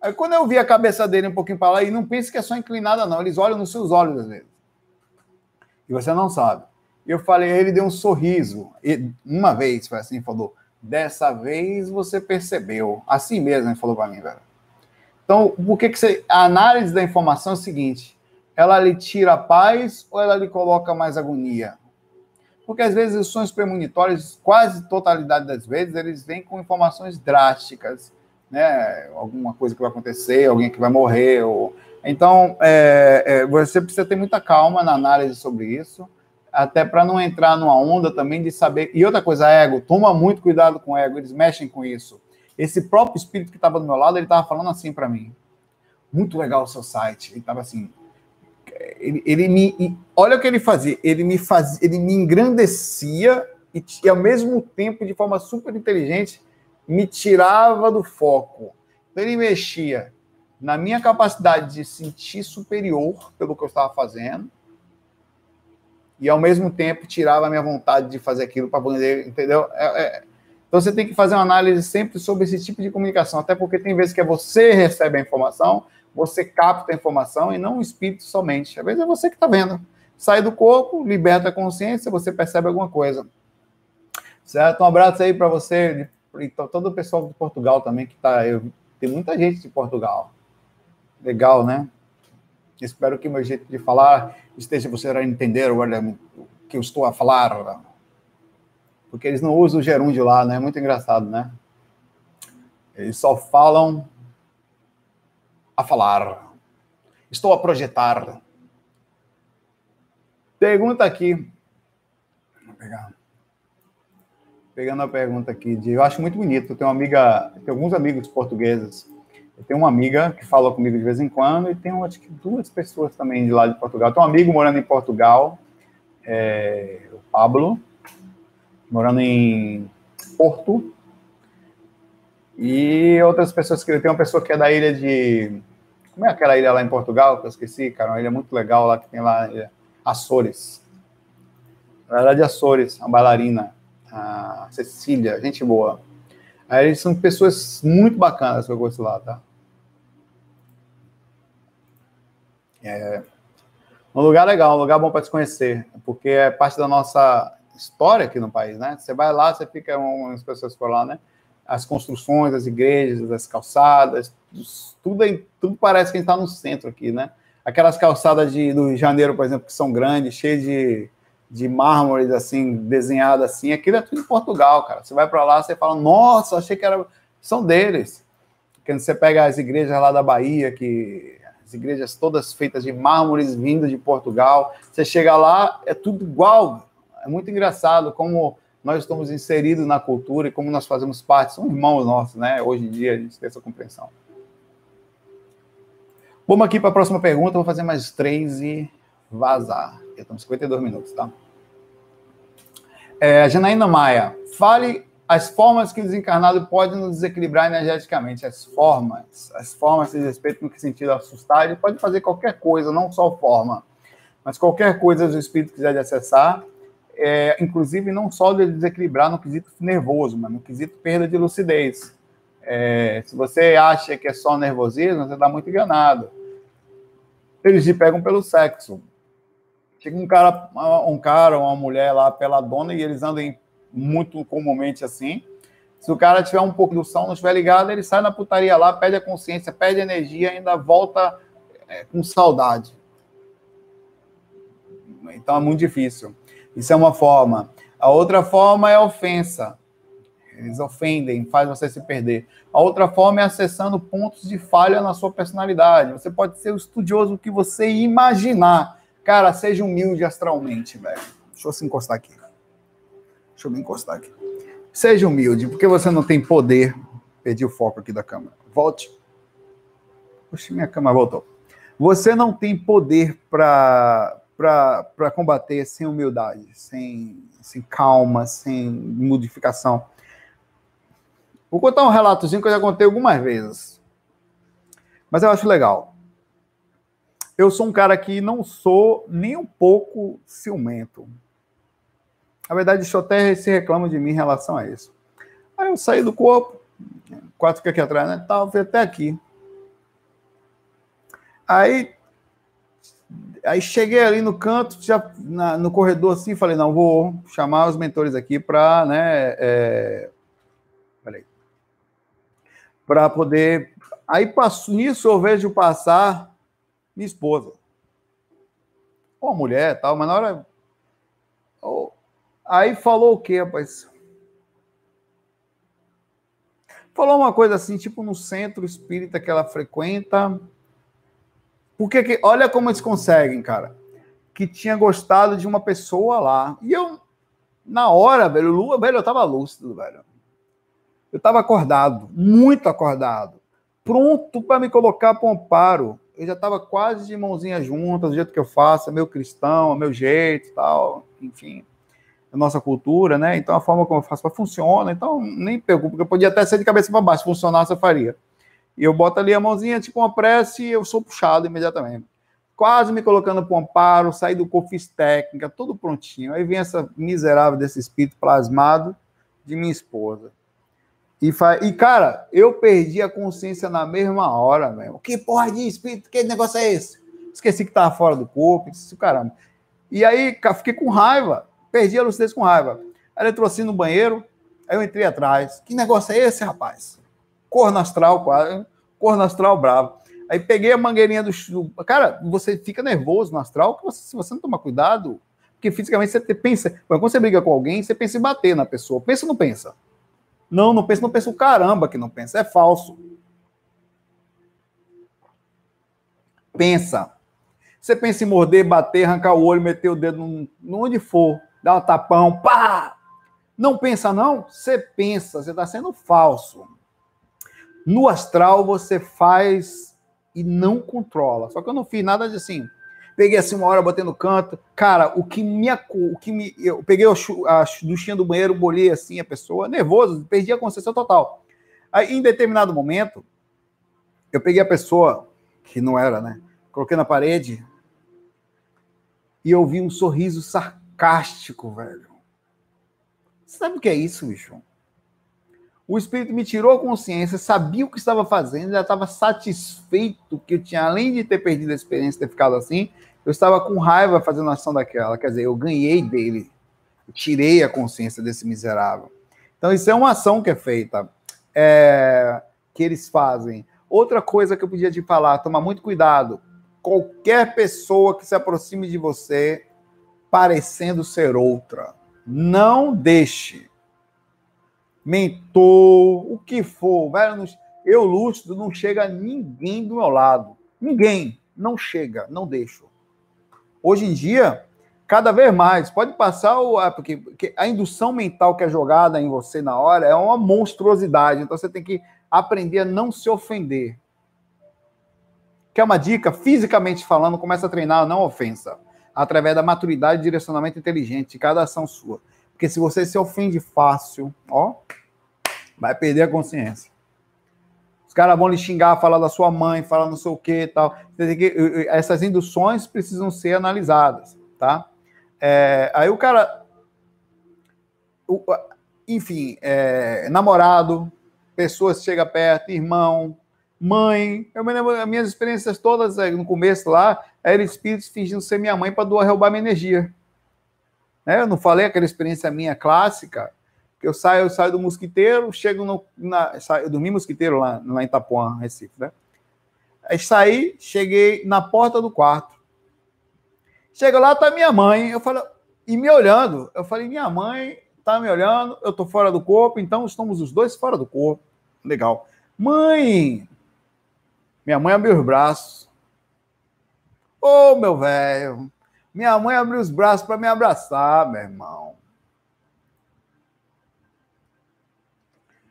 Aí quando eu vi a cabeça dele um pouquinho para lá, e não pense que é só inclinada, não. Eles olham nos seus olhos às vezes. E você não sabe. Eu falei, ele deu um sorriso. E uma vez, foi assim, falou: dessa vez você percebeu. Assim mesmo, ele falou para mim, velho. Então, por que, que você. A análise da informação é o seguinte: ela lhe tira paz ou ela lhe coloca mais agonia? Porque às vezes os sonhos premonitórios, quase totalidade das vezes, eles vêm com informações drásticas, né? Alguma coisa que vai acontecer, alguém que vai morrer. Ou... Então, é, é, você precisa ter muita calma na análise sobre isso, até para não entrar numa onda também de saber. E outra coisa, ego, toma muito cuidado com o ego, eles mexem com isso. Esse próprio espírito que estava do meu lado, ele estava falando assim para mim: muito legal o seu site. Ele estava assim, ele, ele me. Olha o que ele fazia. Ele me fazia, ele me engrandecia e, e, ao mesmo tempo, de forma super inteligente, me tirava do foco. Então, ele mexia na minha capacidade de sentir superior pelo que eu estava fazendo e ao mesmo tempo tirava a minha vontade de fazer aquilo para poder, entendeu? É, é, então você tem que fazer uma análise sempre sobre esse tipo de comunicação, até porque tem vezes que é você que recebe a informação, você capta a informação e não o espírito somente. Às vezes é você que está vendo. Sai do corpo, liberta a consciência, você percebe alguma coisa. Certo? Um abraço aí para você e todo o pessoal de Portugal também que está. Tem muita gente de Portugal. Legal, né? Espero que meu jeito de falar esteja você a entender o que eu estou a falar. Porque eles não usam o gerúndio lá, né? É muito engraçado, né? Eles só falam a falar. Estou a projetar. Pergunta aqui. Vou pegar. Pegando a pergunta aqui de, eu acho muito bonito. Tenho uma amiga, tenho alguns amigos portugueses. Eu tenho uma amiga que fala comigo de vez em quando e tenho acho que duas pessoas também de lá de Portugal. Tenho um amigo morando em Portugal, é, o Pablo, morando em Porto, e outras pessoas que. Tem uma pessoa que é da ilha de. Como é aquela ilha lá em Portugal que eu esqueci, cara? Uma ilha muito legal lá que tem lá. Açores. Ela é de Açores, uma bailarina. A Cecília, gente boa. Aí são pessoas muito bacanas que eu gosto lá, tá? É um lugar legal, um lugar bom para se conhecer, porque é parte da nossa história aqui no país, né? Você vai lá, você fica, umas pessoas por lá, né? as construções, as igrejas, as calçadas, tudo, tudo parece que a gente está no centro aqui, né? Aquelas calçadas de, do Rio de Janeiro, por exemplo, que são grandes, cheias de, de mármores, assim, desenhadas assim, aquilo é tudo em Portugal, cara. Você vai para lá, você fala, nossa, achei que era... São deles. Quando você pega as igrejas lá da Bahia, que as igrejas todas feitas de mármores vindo de Portugal, você chega lá, é tudo igual. É muito engraçado como nós estamos inseridos na cultura e como nós fazemos parte, são irmãos nossos, né? Hoje em dia a gente tem essa compreensão. Vamos aqui para a próxima pergunta, vou fazer mais três e vazar. Estamos 52 minutos, tá? É, Janaína Maia, fale as formas que o desencarnado pode nos desequilibrar energeticamente. As formas, as formas de respeito no que sentido assustar, ele pode fazer qualquer coisa, não só forma, mas qualquer coisa que o espírito quiser de acessar, é, inclusive não só de desequilibrar no quesito nervoso, mas no quesito perda de lucidez. É, se você acha que é só nervosismo, você está muito enganado. Eles te pegam pelo sexo. Chega um cara, um cara uma mulher lá pela dona e eles andam muito comumente assim. Se o cara tiver um pouco do som, não estiver ligado, ele sai na putaria lá, perde a consciência, perde a energia, ainda volta é, com saudade. Então é muito difícil. Isso é uma forma. A outra forma é a ofensa. Eles ofendem, faz você se perder. A outra forma é acessando pontos de falha na sua personalidade. Você pode ser o estudioso que você imaginar. Cara, seja humilde astralmente, velho. Deixa eu se encostar aqui. Deixa eu me encostar aqui. Seja humilde, porque você não tem poder. Perdi o foco aqui da câmera. Volte. Puxa, minha câmera voltou. Você não tem poder para para combater sem humildade, sem, sem calma, sem modificação. Vou contar um relatozinho que eu já contei algumas vezes. Mas eu acho legal. Eu sou um cara que não sou nem um pouco ciumento. Na verdade, o Choté se reclama de mim em relação a isso. Aí eu saí do corpo, quatro aqui atrás, né? Tal, fui até aqui. Aí, aí cheguei ali no canto, já na, no corredor assim, falei, não, vou chamar os mentores aqui para, né, é, para poder, aí passo, nisso eu vejo passar minha esposa, uma mulher tal, mas na hora, aí falou o quê, rapaz? Falou uma coisa assim, tipo no centro espírita que ela frequenta, porque que, olha como eles conseguem, cara. Que tinha gostado de uma pessoa lá. E eu, na hora, velho, Lua, velho, eu tava lúcido, velho. Eu tava acordado, muito acordado, pronto para me colocar para um amparo. Eu já tava quase de mãozinha juntas, do jeito que eu faço, é meu cristão, é meu jeito tal, enfim. A nossa cultura, né? Então a forma como eu faço funciona, então nem preocupo, porque eu podia até ser de cabeça para baixo, funcionar, eu faria. E eu boto ali a mãozinha, tipo uma prece, e eu sou puxado imediatamente. Quase me colocando para um amparo, saí do corpo, fiz técnica, tudo prontinho. Aí vem essa miserável desse espírito plasmado de minha esposa. E, fa... e cara, eu perdi a consciência na mesma hora, mesmo. Que porra de espírito, que negócio é esse? Esqueci que estava fora do corpo, disse, caramba. E aí fiquei com raiva, perdi a lucidez com raiva. Aí trouxe no banheiro, aí eu entrei atrás. Que negócio é esse, rapaz? corno astral, quase, corno astral bravo. Aí peguei a mangueirinha do. Cara, você fica nervoso no astral, que você, se você não tomar cuidado, porque fisicamente você pensa. Quando você briga com alguém, você pensa em bater na pessoa. Pensa ou não pensa? Não, não pensa, não pensa o caramba que não pensa. É falso. Pensa. Você pensa em morder, bater, arrancar o olho, meter o dedo no, onde for, dar um tapão, pá! Não pensa, não? Você pensa, você está sendo falso. No astral você faz e não controla. Só que eu não fiz nada de assim. Peguei assim uma hora, botei no canto. Cara, o que me. O que me eu peguei a duchinha do banheiro, bolhei assim a pessoa, nervoso, perdi a consciência total. Aí, em determinado momento, eu peguei a pessoa, que não era, né? Coloquei na parede e eu vi um sorriso sarcástico, velho. Sabe o que é isso, bicho? O Espírito me tirou a consciência, sabia o que estava fazendo, já estava satisfeito que eu tinha, além de ter perdido a experiência, ter ficado assim, eu estava com raiva fazendo a ação daquela. Quer dizer, eu ganhei dele, eu tirei a consciência desse miserável. Então, isso é uma ação que é feita, é, que eles fazem. Outra coisa que eu podia te falar, tomar muito cuidado. Qualquer pessoa que se aproxime de você parecendo ser outra, não deixe mentor, o que for, velho, eu lúcido não chega ninguém do meu lado. Ninguém. Não chega, não deixo. Hoje em dia, cada vez mais, pode passar o. Porque, porque a indução mental que é jogada em você na hora é uma monstruosidade. Então você tem que aprender a não se ofender. Quer uma dica? Fisicamente falando, começa a treinar não ofensa. Através da maturidade e direcionamento inteligente de cada ação sua. Porque se você se ofende fácil, ó, vai perder a consciência. Os caras vão lhe xingar, falar da sua mãe, falar não sei o que e tal. Essas induções precisam ser analisadas, tá? É, aí o cara, enfim, é, namorado, pessoas chegam perto, irmão, mãe. Eu me lembro, as minhas experiências todas no começo lá, eram espíritos fingindo ser minha mãe para roubar minha energia. Né? Eu não falei aquela experiência minha clássica, que eu saio, eu saio do mosquiteiro, chego no. Na, saio, eu dormi mosquiteiro lá, lá em Itapuã, Recife, né? Aí saí, cheguei na porta do quarto. Chega lá, tá minha mãe. Eu falo, e me olhando, eu falei, minha mãe tá me olhando, eu tô fora do corpo, então estamos os dois fora do corpo. Legal. Mãe! Minha mãe abriu os braços. Ô, oh, meu velho! Minha mãe abriu os braços para me abraçar, meu irmão.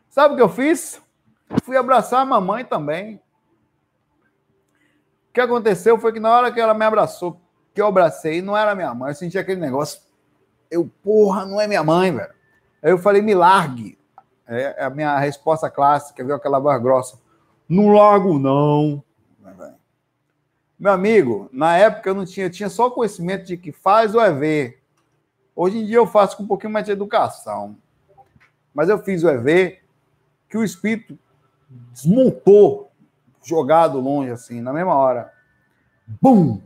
Sabe o que eu fiz? Fui abraçar a mamãe também. O que aconteceu foi que na hora que ela me abraçou, que eu abracei, não era minha mãe. Eu senti aquele negócio. Eu, porra, não é minha mãe, velho. Aí eu falei, me largue. É a minha resposta clássica, viu aquela voz grossa. Não largo, não. Meu amigo, na época eu não tinha, eu tinha só conhecimento de que faz ou é ver. Hoje em dia eu faço com um pouquinho mais de educação. Mas eu fiz o EV que o espírito desmontou, jogado longe assim, na mesma hora. bum!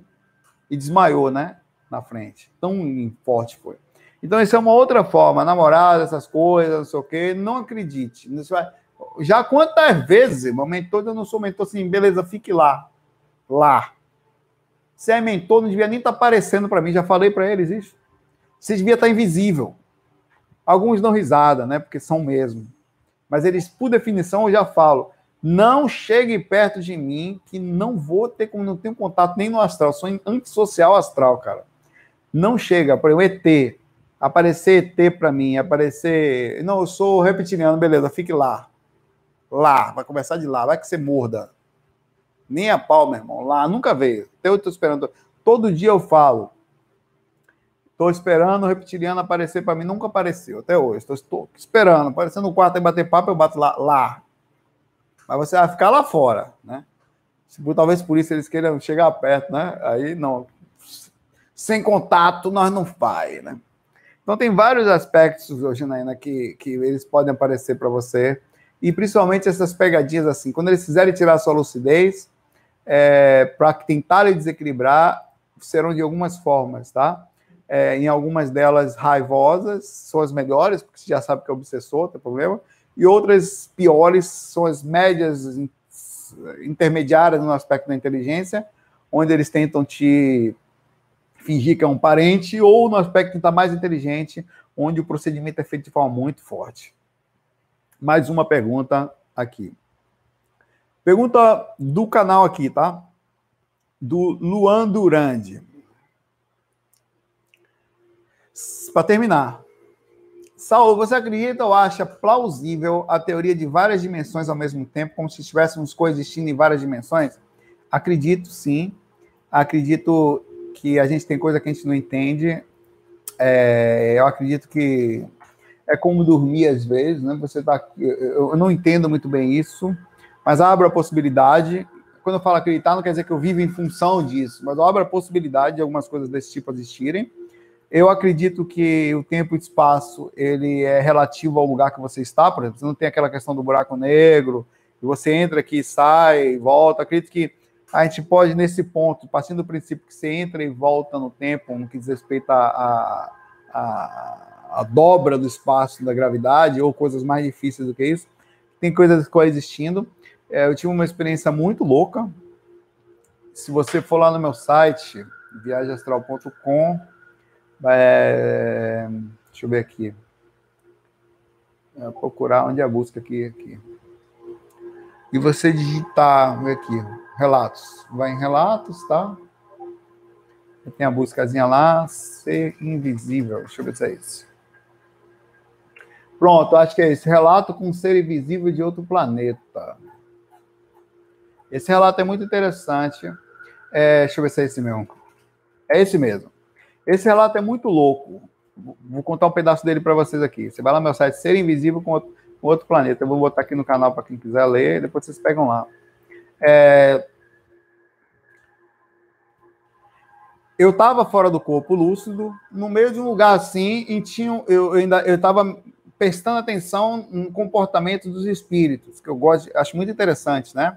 E desmaiou, né? Na frente. Tão forte foi. Então, isso é uma outra forma. Namorada, essas coisas, não sei o quê. Não acredite. Já quantas vezes, irmão, mentor, eu não sou mentor assim, beleza, fique lá. Lá. Você é mentor, não devia nem estar tá aparecendo para mim. Já falei para eles isso. Você devia estar tá invisível. Alguns dão risada, né? Porque são mesmo. Mas eles, por definição, eu já falo. Não chegue perto de mim, que não vou ter como não tenho contato nem no astral. Sou antissocial astral, cara. Não chega, por exemplo, ET. Aparecer ET para mim, aparecer. Não, eu sou reptiliano, beleza, fique lá. Lá, vai começar de lá, vai que você morda. Nem a pau, meu irmão. Lá, nunca veio. Eu tô esperando. Todo dia eu falo. Estou esperando o reptiliano aparecer para mim, nunca apareceu até hoje. Estou esperando, aparecendo no quarto e bater papo, eu bato lá, lá. Mas você vai ficar lá fora, né? Talvez por isso eles queiram chegar perto, né? Aí não. Sem contato, nós não vai, né? Então tem vários aspectos, Janaína, que, que eles podem aparecer para você. E principalmente essas pegadinhas assim. Quando eles quiserem tirar a sua lucidez, é, para tentar lhe desequilibrar, serão de algumas formas, tá? é, em algumas delas raivosas, são as melhores, porque você já sabe que é obsessor, tem problema, e outras piores são as médias intermediárias no aspecto da inteligência, onde eles tentam te fingir que é um parente, ou no aspecto que está mais inteligente, onde o procedimento é feito de forma muito forte. Mais uma pergunta aqui. Pergunta do canal aqui, tá? Do Luan Durandi. Para terminar, Saulo, você acredita ou acha plausível a teoria de várias dimensões ao mesmo tempo, como se estivéssemos coexistindo em várias dimensões? Acredito, sim. Acredito que a gente tem coisa que a gente não entende. É, eu acredito que é como dormir às vezes, né? Você tá, eu, eu não entendo muito bem isso, mas abro a possibilidade. Quando eu falo acreditar, não quer dizer que eu vivo em função disso, mas eu abro a possibilidade de algumas coisas desse tipo existirem. Eu acredito que o tempo e espaço ele é relativo ao lugar que você está, por exemplo, você não tem aquela questão do buraco negro, e você entra aqui, sai, volta. Acredito que a gente pode, nesse ponto, partindo do princípio que você entra e volta no tempo, no que diz respeito à a, a, a, dobra do espaço da gravidade, ou coisas mais difíceis do que isso, tem coisas coexistindo. É, eu tive uma experiência muito louca. Se você for lá no meu site, viagemastral.com, é, deixa eu ver aqui. É, procurar onde é a busca aqui, aqui. E você digitar, ver aqui, relatos. Vai em relatos, tá? Tem a buscazinha lá, ser invisível. Deixa eu ver se é isso. Pronto, acho que é esse. Relato com ser invisível de outro planeta. Esse relato é muito interessante. É, deixa eu ver se é esse mesmo. É esse mesmo. Esse relato é muito louco. Vou contar um pedaço dele para vocês aqui. Você vai lá no meu site, Ser Invisível com outro, Planeta. Eu vou botar aqui no canal para quem quiser ler, depois vocês pegam lá. É... Eu estava fora do corpo lúcido, no meio de um lugar assim, e tinha, eu, eu ainda eu estava prestando atenção no comportamento dos espíritos, que eu gosto, acho muito interessante, né?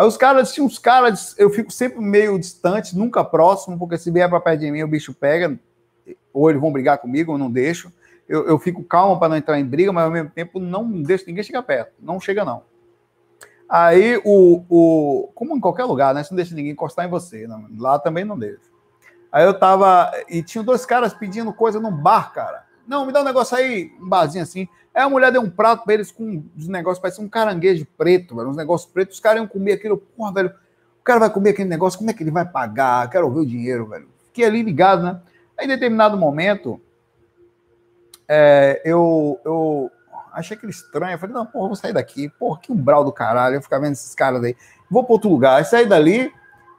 Aí os caras, tinha uns caras, eu fico sempre meio distante, nunca próximo, porque se vier para perto de mim, o bicho pega, ou eles vão brigar comigo, ou não deixo. Eu, eu fico calmo para não entrar em briga, mas ao mesmo tempo não deixo ninguém chegar perto. Não chega, não. Aí, o, o, como em qualquer lugar, né? Você não deixa ninguém encostar em você. Não, lá também não deixa. Aí eu tava. E tinha dois caras pedindo coisa num bar, cara. Não, me dá um negócio aí, um barzinho assim. Aí a mulher deu um prato pra eles com uns negócios, parece um caranguejo preto, velho, uns negócios pretos. Os caras iam comer aquilo. Porra, velho, o cara vai comer aquele negócio, como é que ele vai pagar? Quero ver o dinheiro, velho. Fiquei ali ligado, né? Aí, em determinado momento, é, eu, eu achei aquele estranho. Eu falei, não, porra, vou sair daqui. Porra, que umbral do caralho. Eu ficar vendo esses caras aí. Vou para outro lugar. Aí saí dali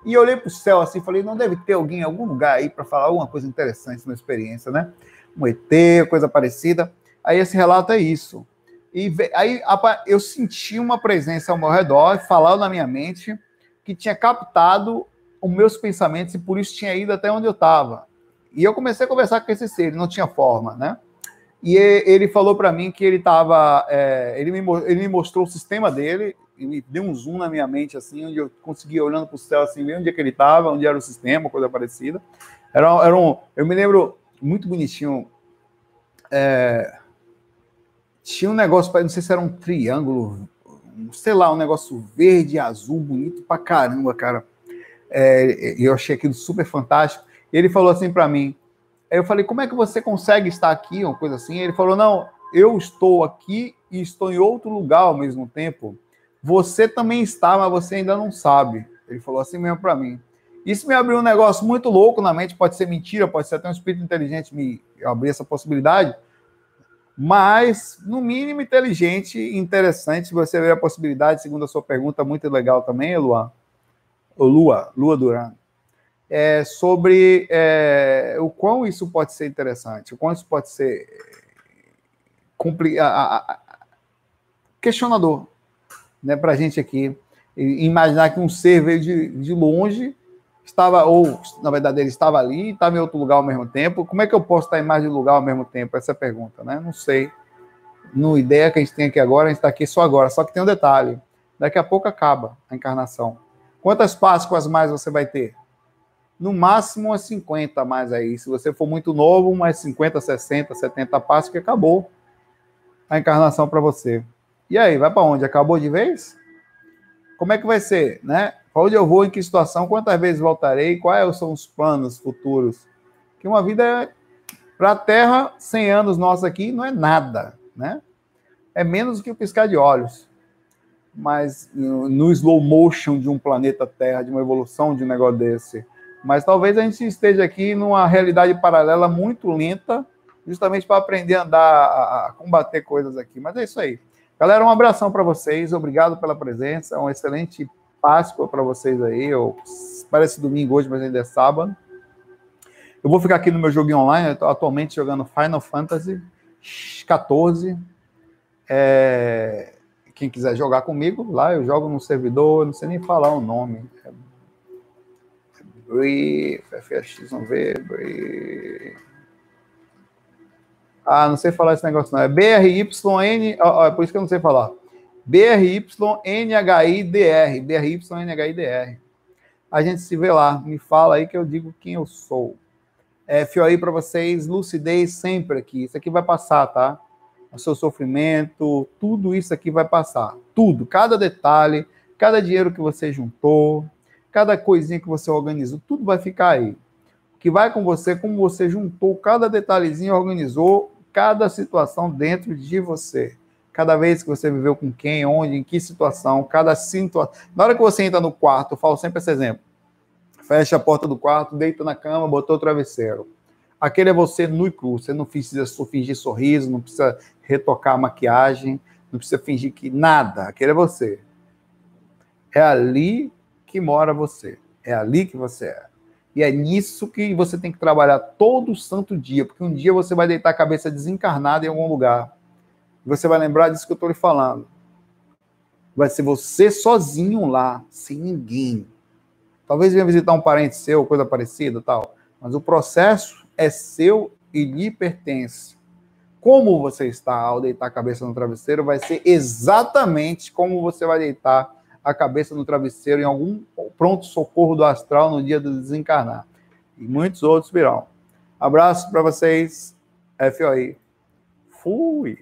e olhei para o céu assim. Falei, não deve ter alguém em algum lugar aí para falar alguma coisa interessante na experiência, né? Um ET, coisa parecida. Aí esse relato é isso. E aí eu senti uma presença ao meu redor, falando na minha mente, que tinha captado os meus pensamentos e por isso tinha ido até onde eu estava. E eu comecei a conversar com esse ser, ele não tinha forma, né? E ele falou para mim que ele estava. É, ele, me, ele me mostrou o sistema dele, e me deu um zoom na minha mente, assim, onde eu conseguia olhando para o céu, assim, ver onde é que ele estava, onde era o sistema, coisa parecida. Era, era um. Eu me lembro muito bonitinho. É, tinha um negócio, não sei se era um triângulo, sei lá, um negócio verde, azul, bonito pra caramba, cara. É, eu achei aquilo super fantástico. Ele falou assim para mim. Aí eu falei, como é que você consegue estar aqui? Uma coisa assim. Ele falou, não, eu estou aqui e estou em outro lugar ao mesmo tempo. Você também está, mas você ainda não sabe. Ele falou assim mesmo para mim. Isso me abriu um negócio muito louco na mente. Pode ser mentira, pode ser até um espírito inteligente me abrir essa possibilidade. Mas, no mínimo, inteligente e interessante. Você ver a possibilidade, segundo a sua pergunta, muito legal também, Luan. Lua, Lua Duran. É sobre é, o quão isso pode ser interessante, o quão isso pode ser questionador né, para a gente aqui. Imaginar que um ser veio de, de longe, estava, ou na verdade ele estava ali, estava em outro lugar ao mesmo tempo. Como é que eu posso estar em mais de lugar ao mesmo tempo? Essa é a pergunta, né? Não sei. No ideia que a gente tem aqui agora, a gente está aqui só agora. Só que tem um detalhe: daqui a pouco acaba a encarnação. Quantas Páscoas mais você vai ter? No máximo umas 50 mais aí. Se você for muito novo, mais 50, 60, 70 Páscoas que acabou a encarnação para você. E aí, vai para onde? Acabou de vez? Como é que vai ser, né? Para onde eu vou, em que situação, quantas vezes voltarei, quais são os planos futuros? Que uma vida para a Terra, 100 anos nossa aqui, não é nada, né? É menos do que o piscar de olhos mas no slow motion de um planeta Terra, de uma evolução de um negócio desse. Mas talvez a gente esteja aqui numa realidade paralela muito lenta, justamente para aprender a andar, a combater coisas aqui. Mas é isso aí. Galera, um abração para vocês, obrigado pela presença, um excelente Páscoa para vocês aí. Eu, parece domingo hoje, mas ainda é sábado. Eu vou ficar aqui no meu joguinho online, eu estou atualmente jogando Final Fantasy 14. É, quem quiser jogar comigo, lá eu jogo no servidor, não sei nem falar o nome. É vamos ver, Brief. Ah, não sei falar esse negócio não. É BRYN, ó, é por isso que eu não sei falar. BRYNHIDR, BRYNHIDR. A gente se vê lá, me fala aí que eu digo quem eu sou. É, fio aí para vocês, lucidez sempre aqui. Isso aqui vai passar, tá? o seu sofrimento, tudo isso aqui vai passar. Tudo, cada detalhe, cada dinheiro que você juntou, cada coisinha que você organizou, tudo vai ficar aí. O que vai com você, como você juntou cada detalhezinho, organizou cada situação dentro de você. Cada vez que você viveu com quem, onde, em que situação, cada situação. Na hora que você entra no quarto, eu falo sempre esse exemplo. Fecha a porta do quarto, deita na cama, botou o travesseiro. Aquele é você nu e cru. Você não precisa fingir sorriso, não precisa retocar a maquiagem, não precisa fingir que nada. Aquele é você. É ali que mora você. É ali que você é. E é nisso que você tem que trabalhar todo santo dia, porque um dia você vai deitar a cabeça desencarnada em algum lugar. Você vai lembrar disso que eu estou lhe falando. Vai ser você sozinho lá, sem ninguém. Talvez venha visitar um parente seu, coisa parecida, tal. Mas o processo é seu e lhe pertence. Como você está ao deitar a cabeça no travesseiro vai ser exatamente como você vai deitar a cabeça no travesseiro em algum pronto-socorro do astral no dia do desencarnar. E muitos outros virão. Abraço para vocês. FOI. Fui.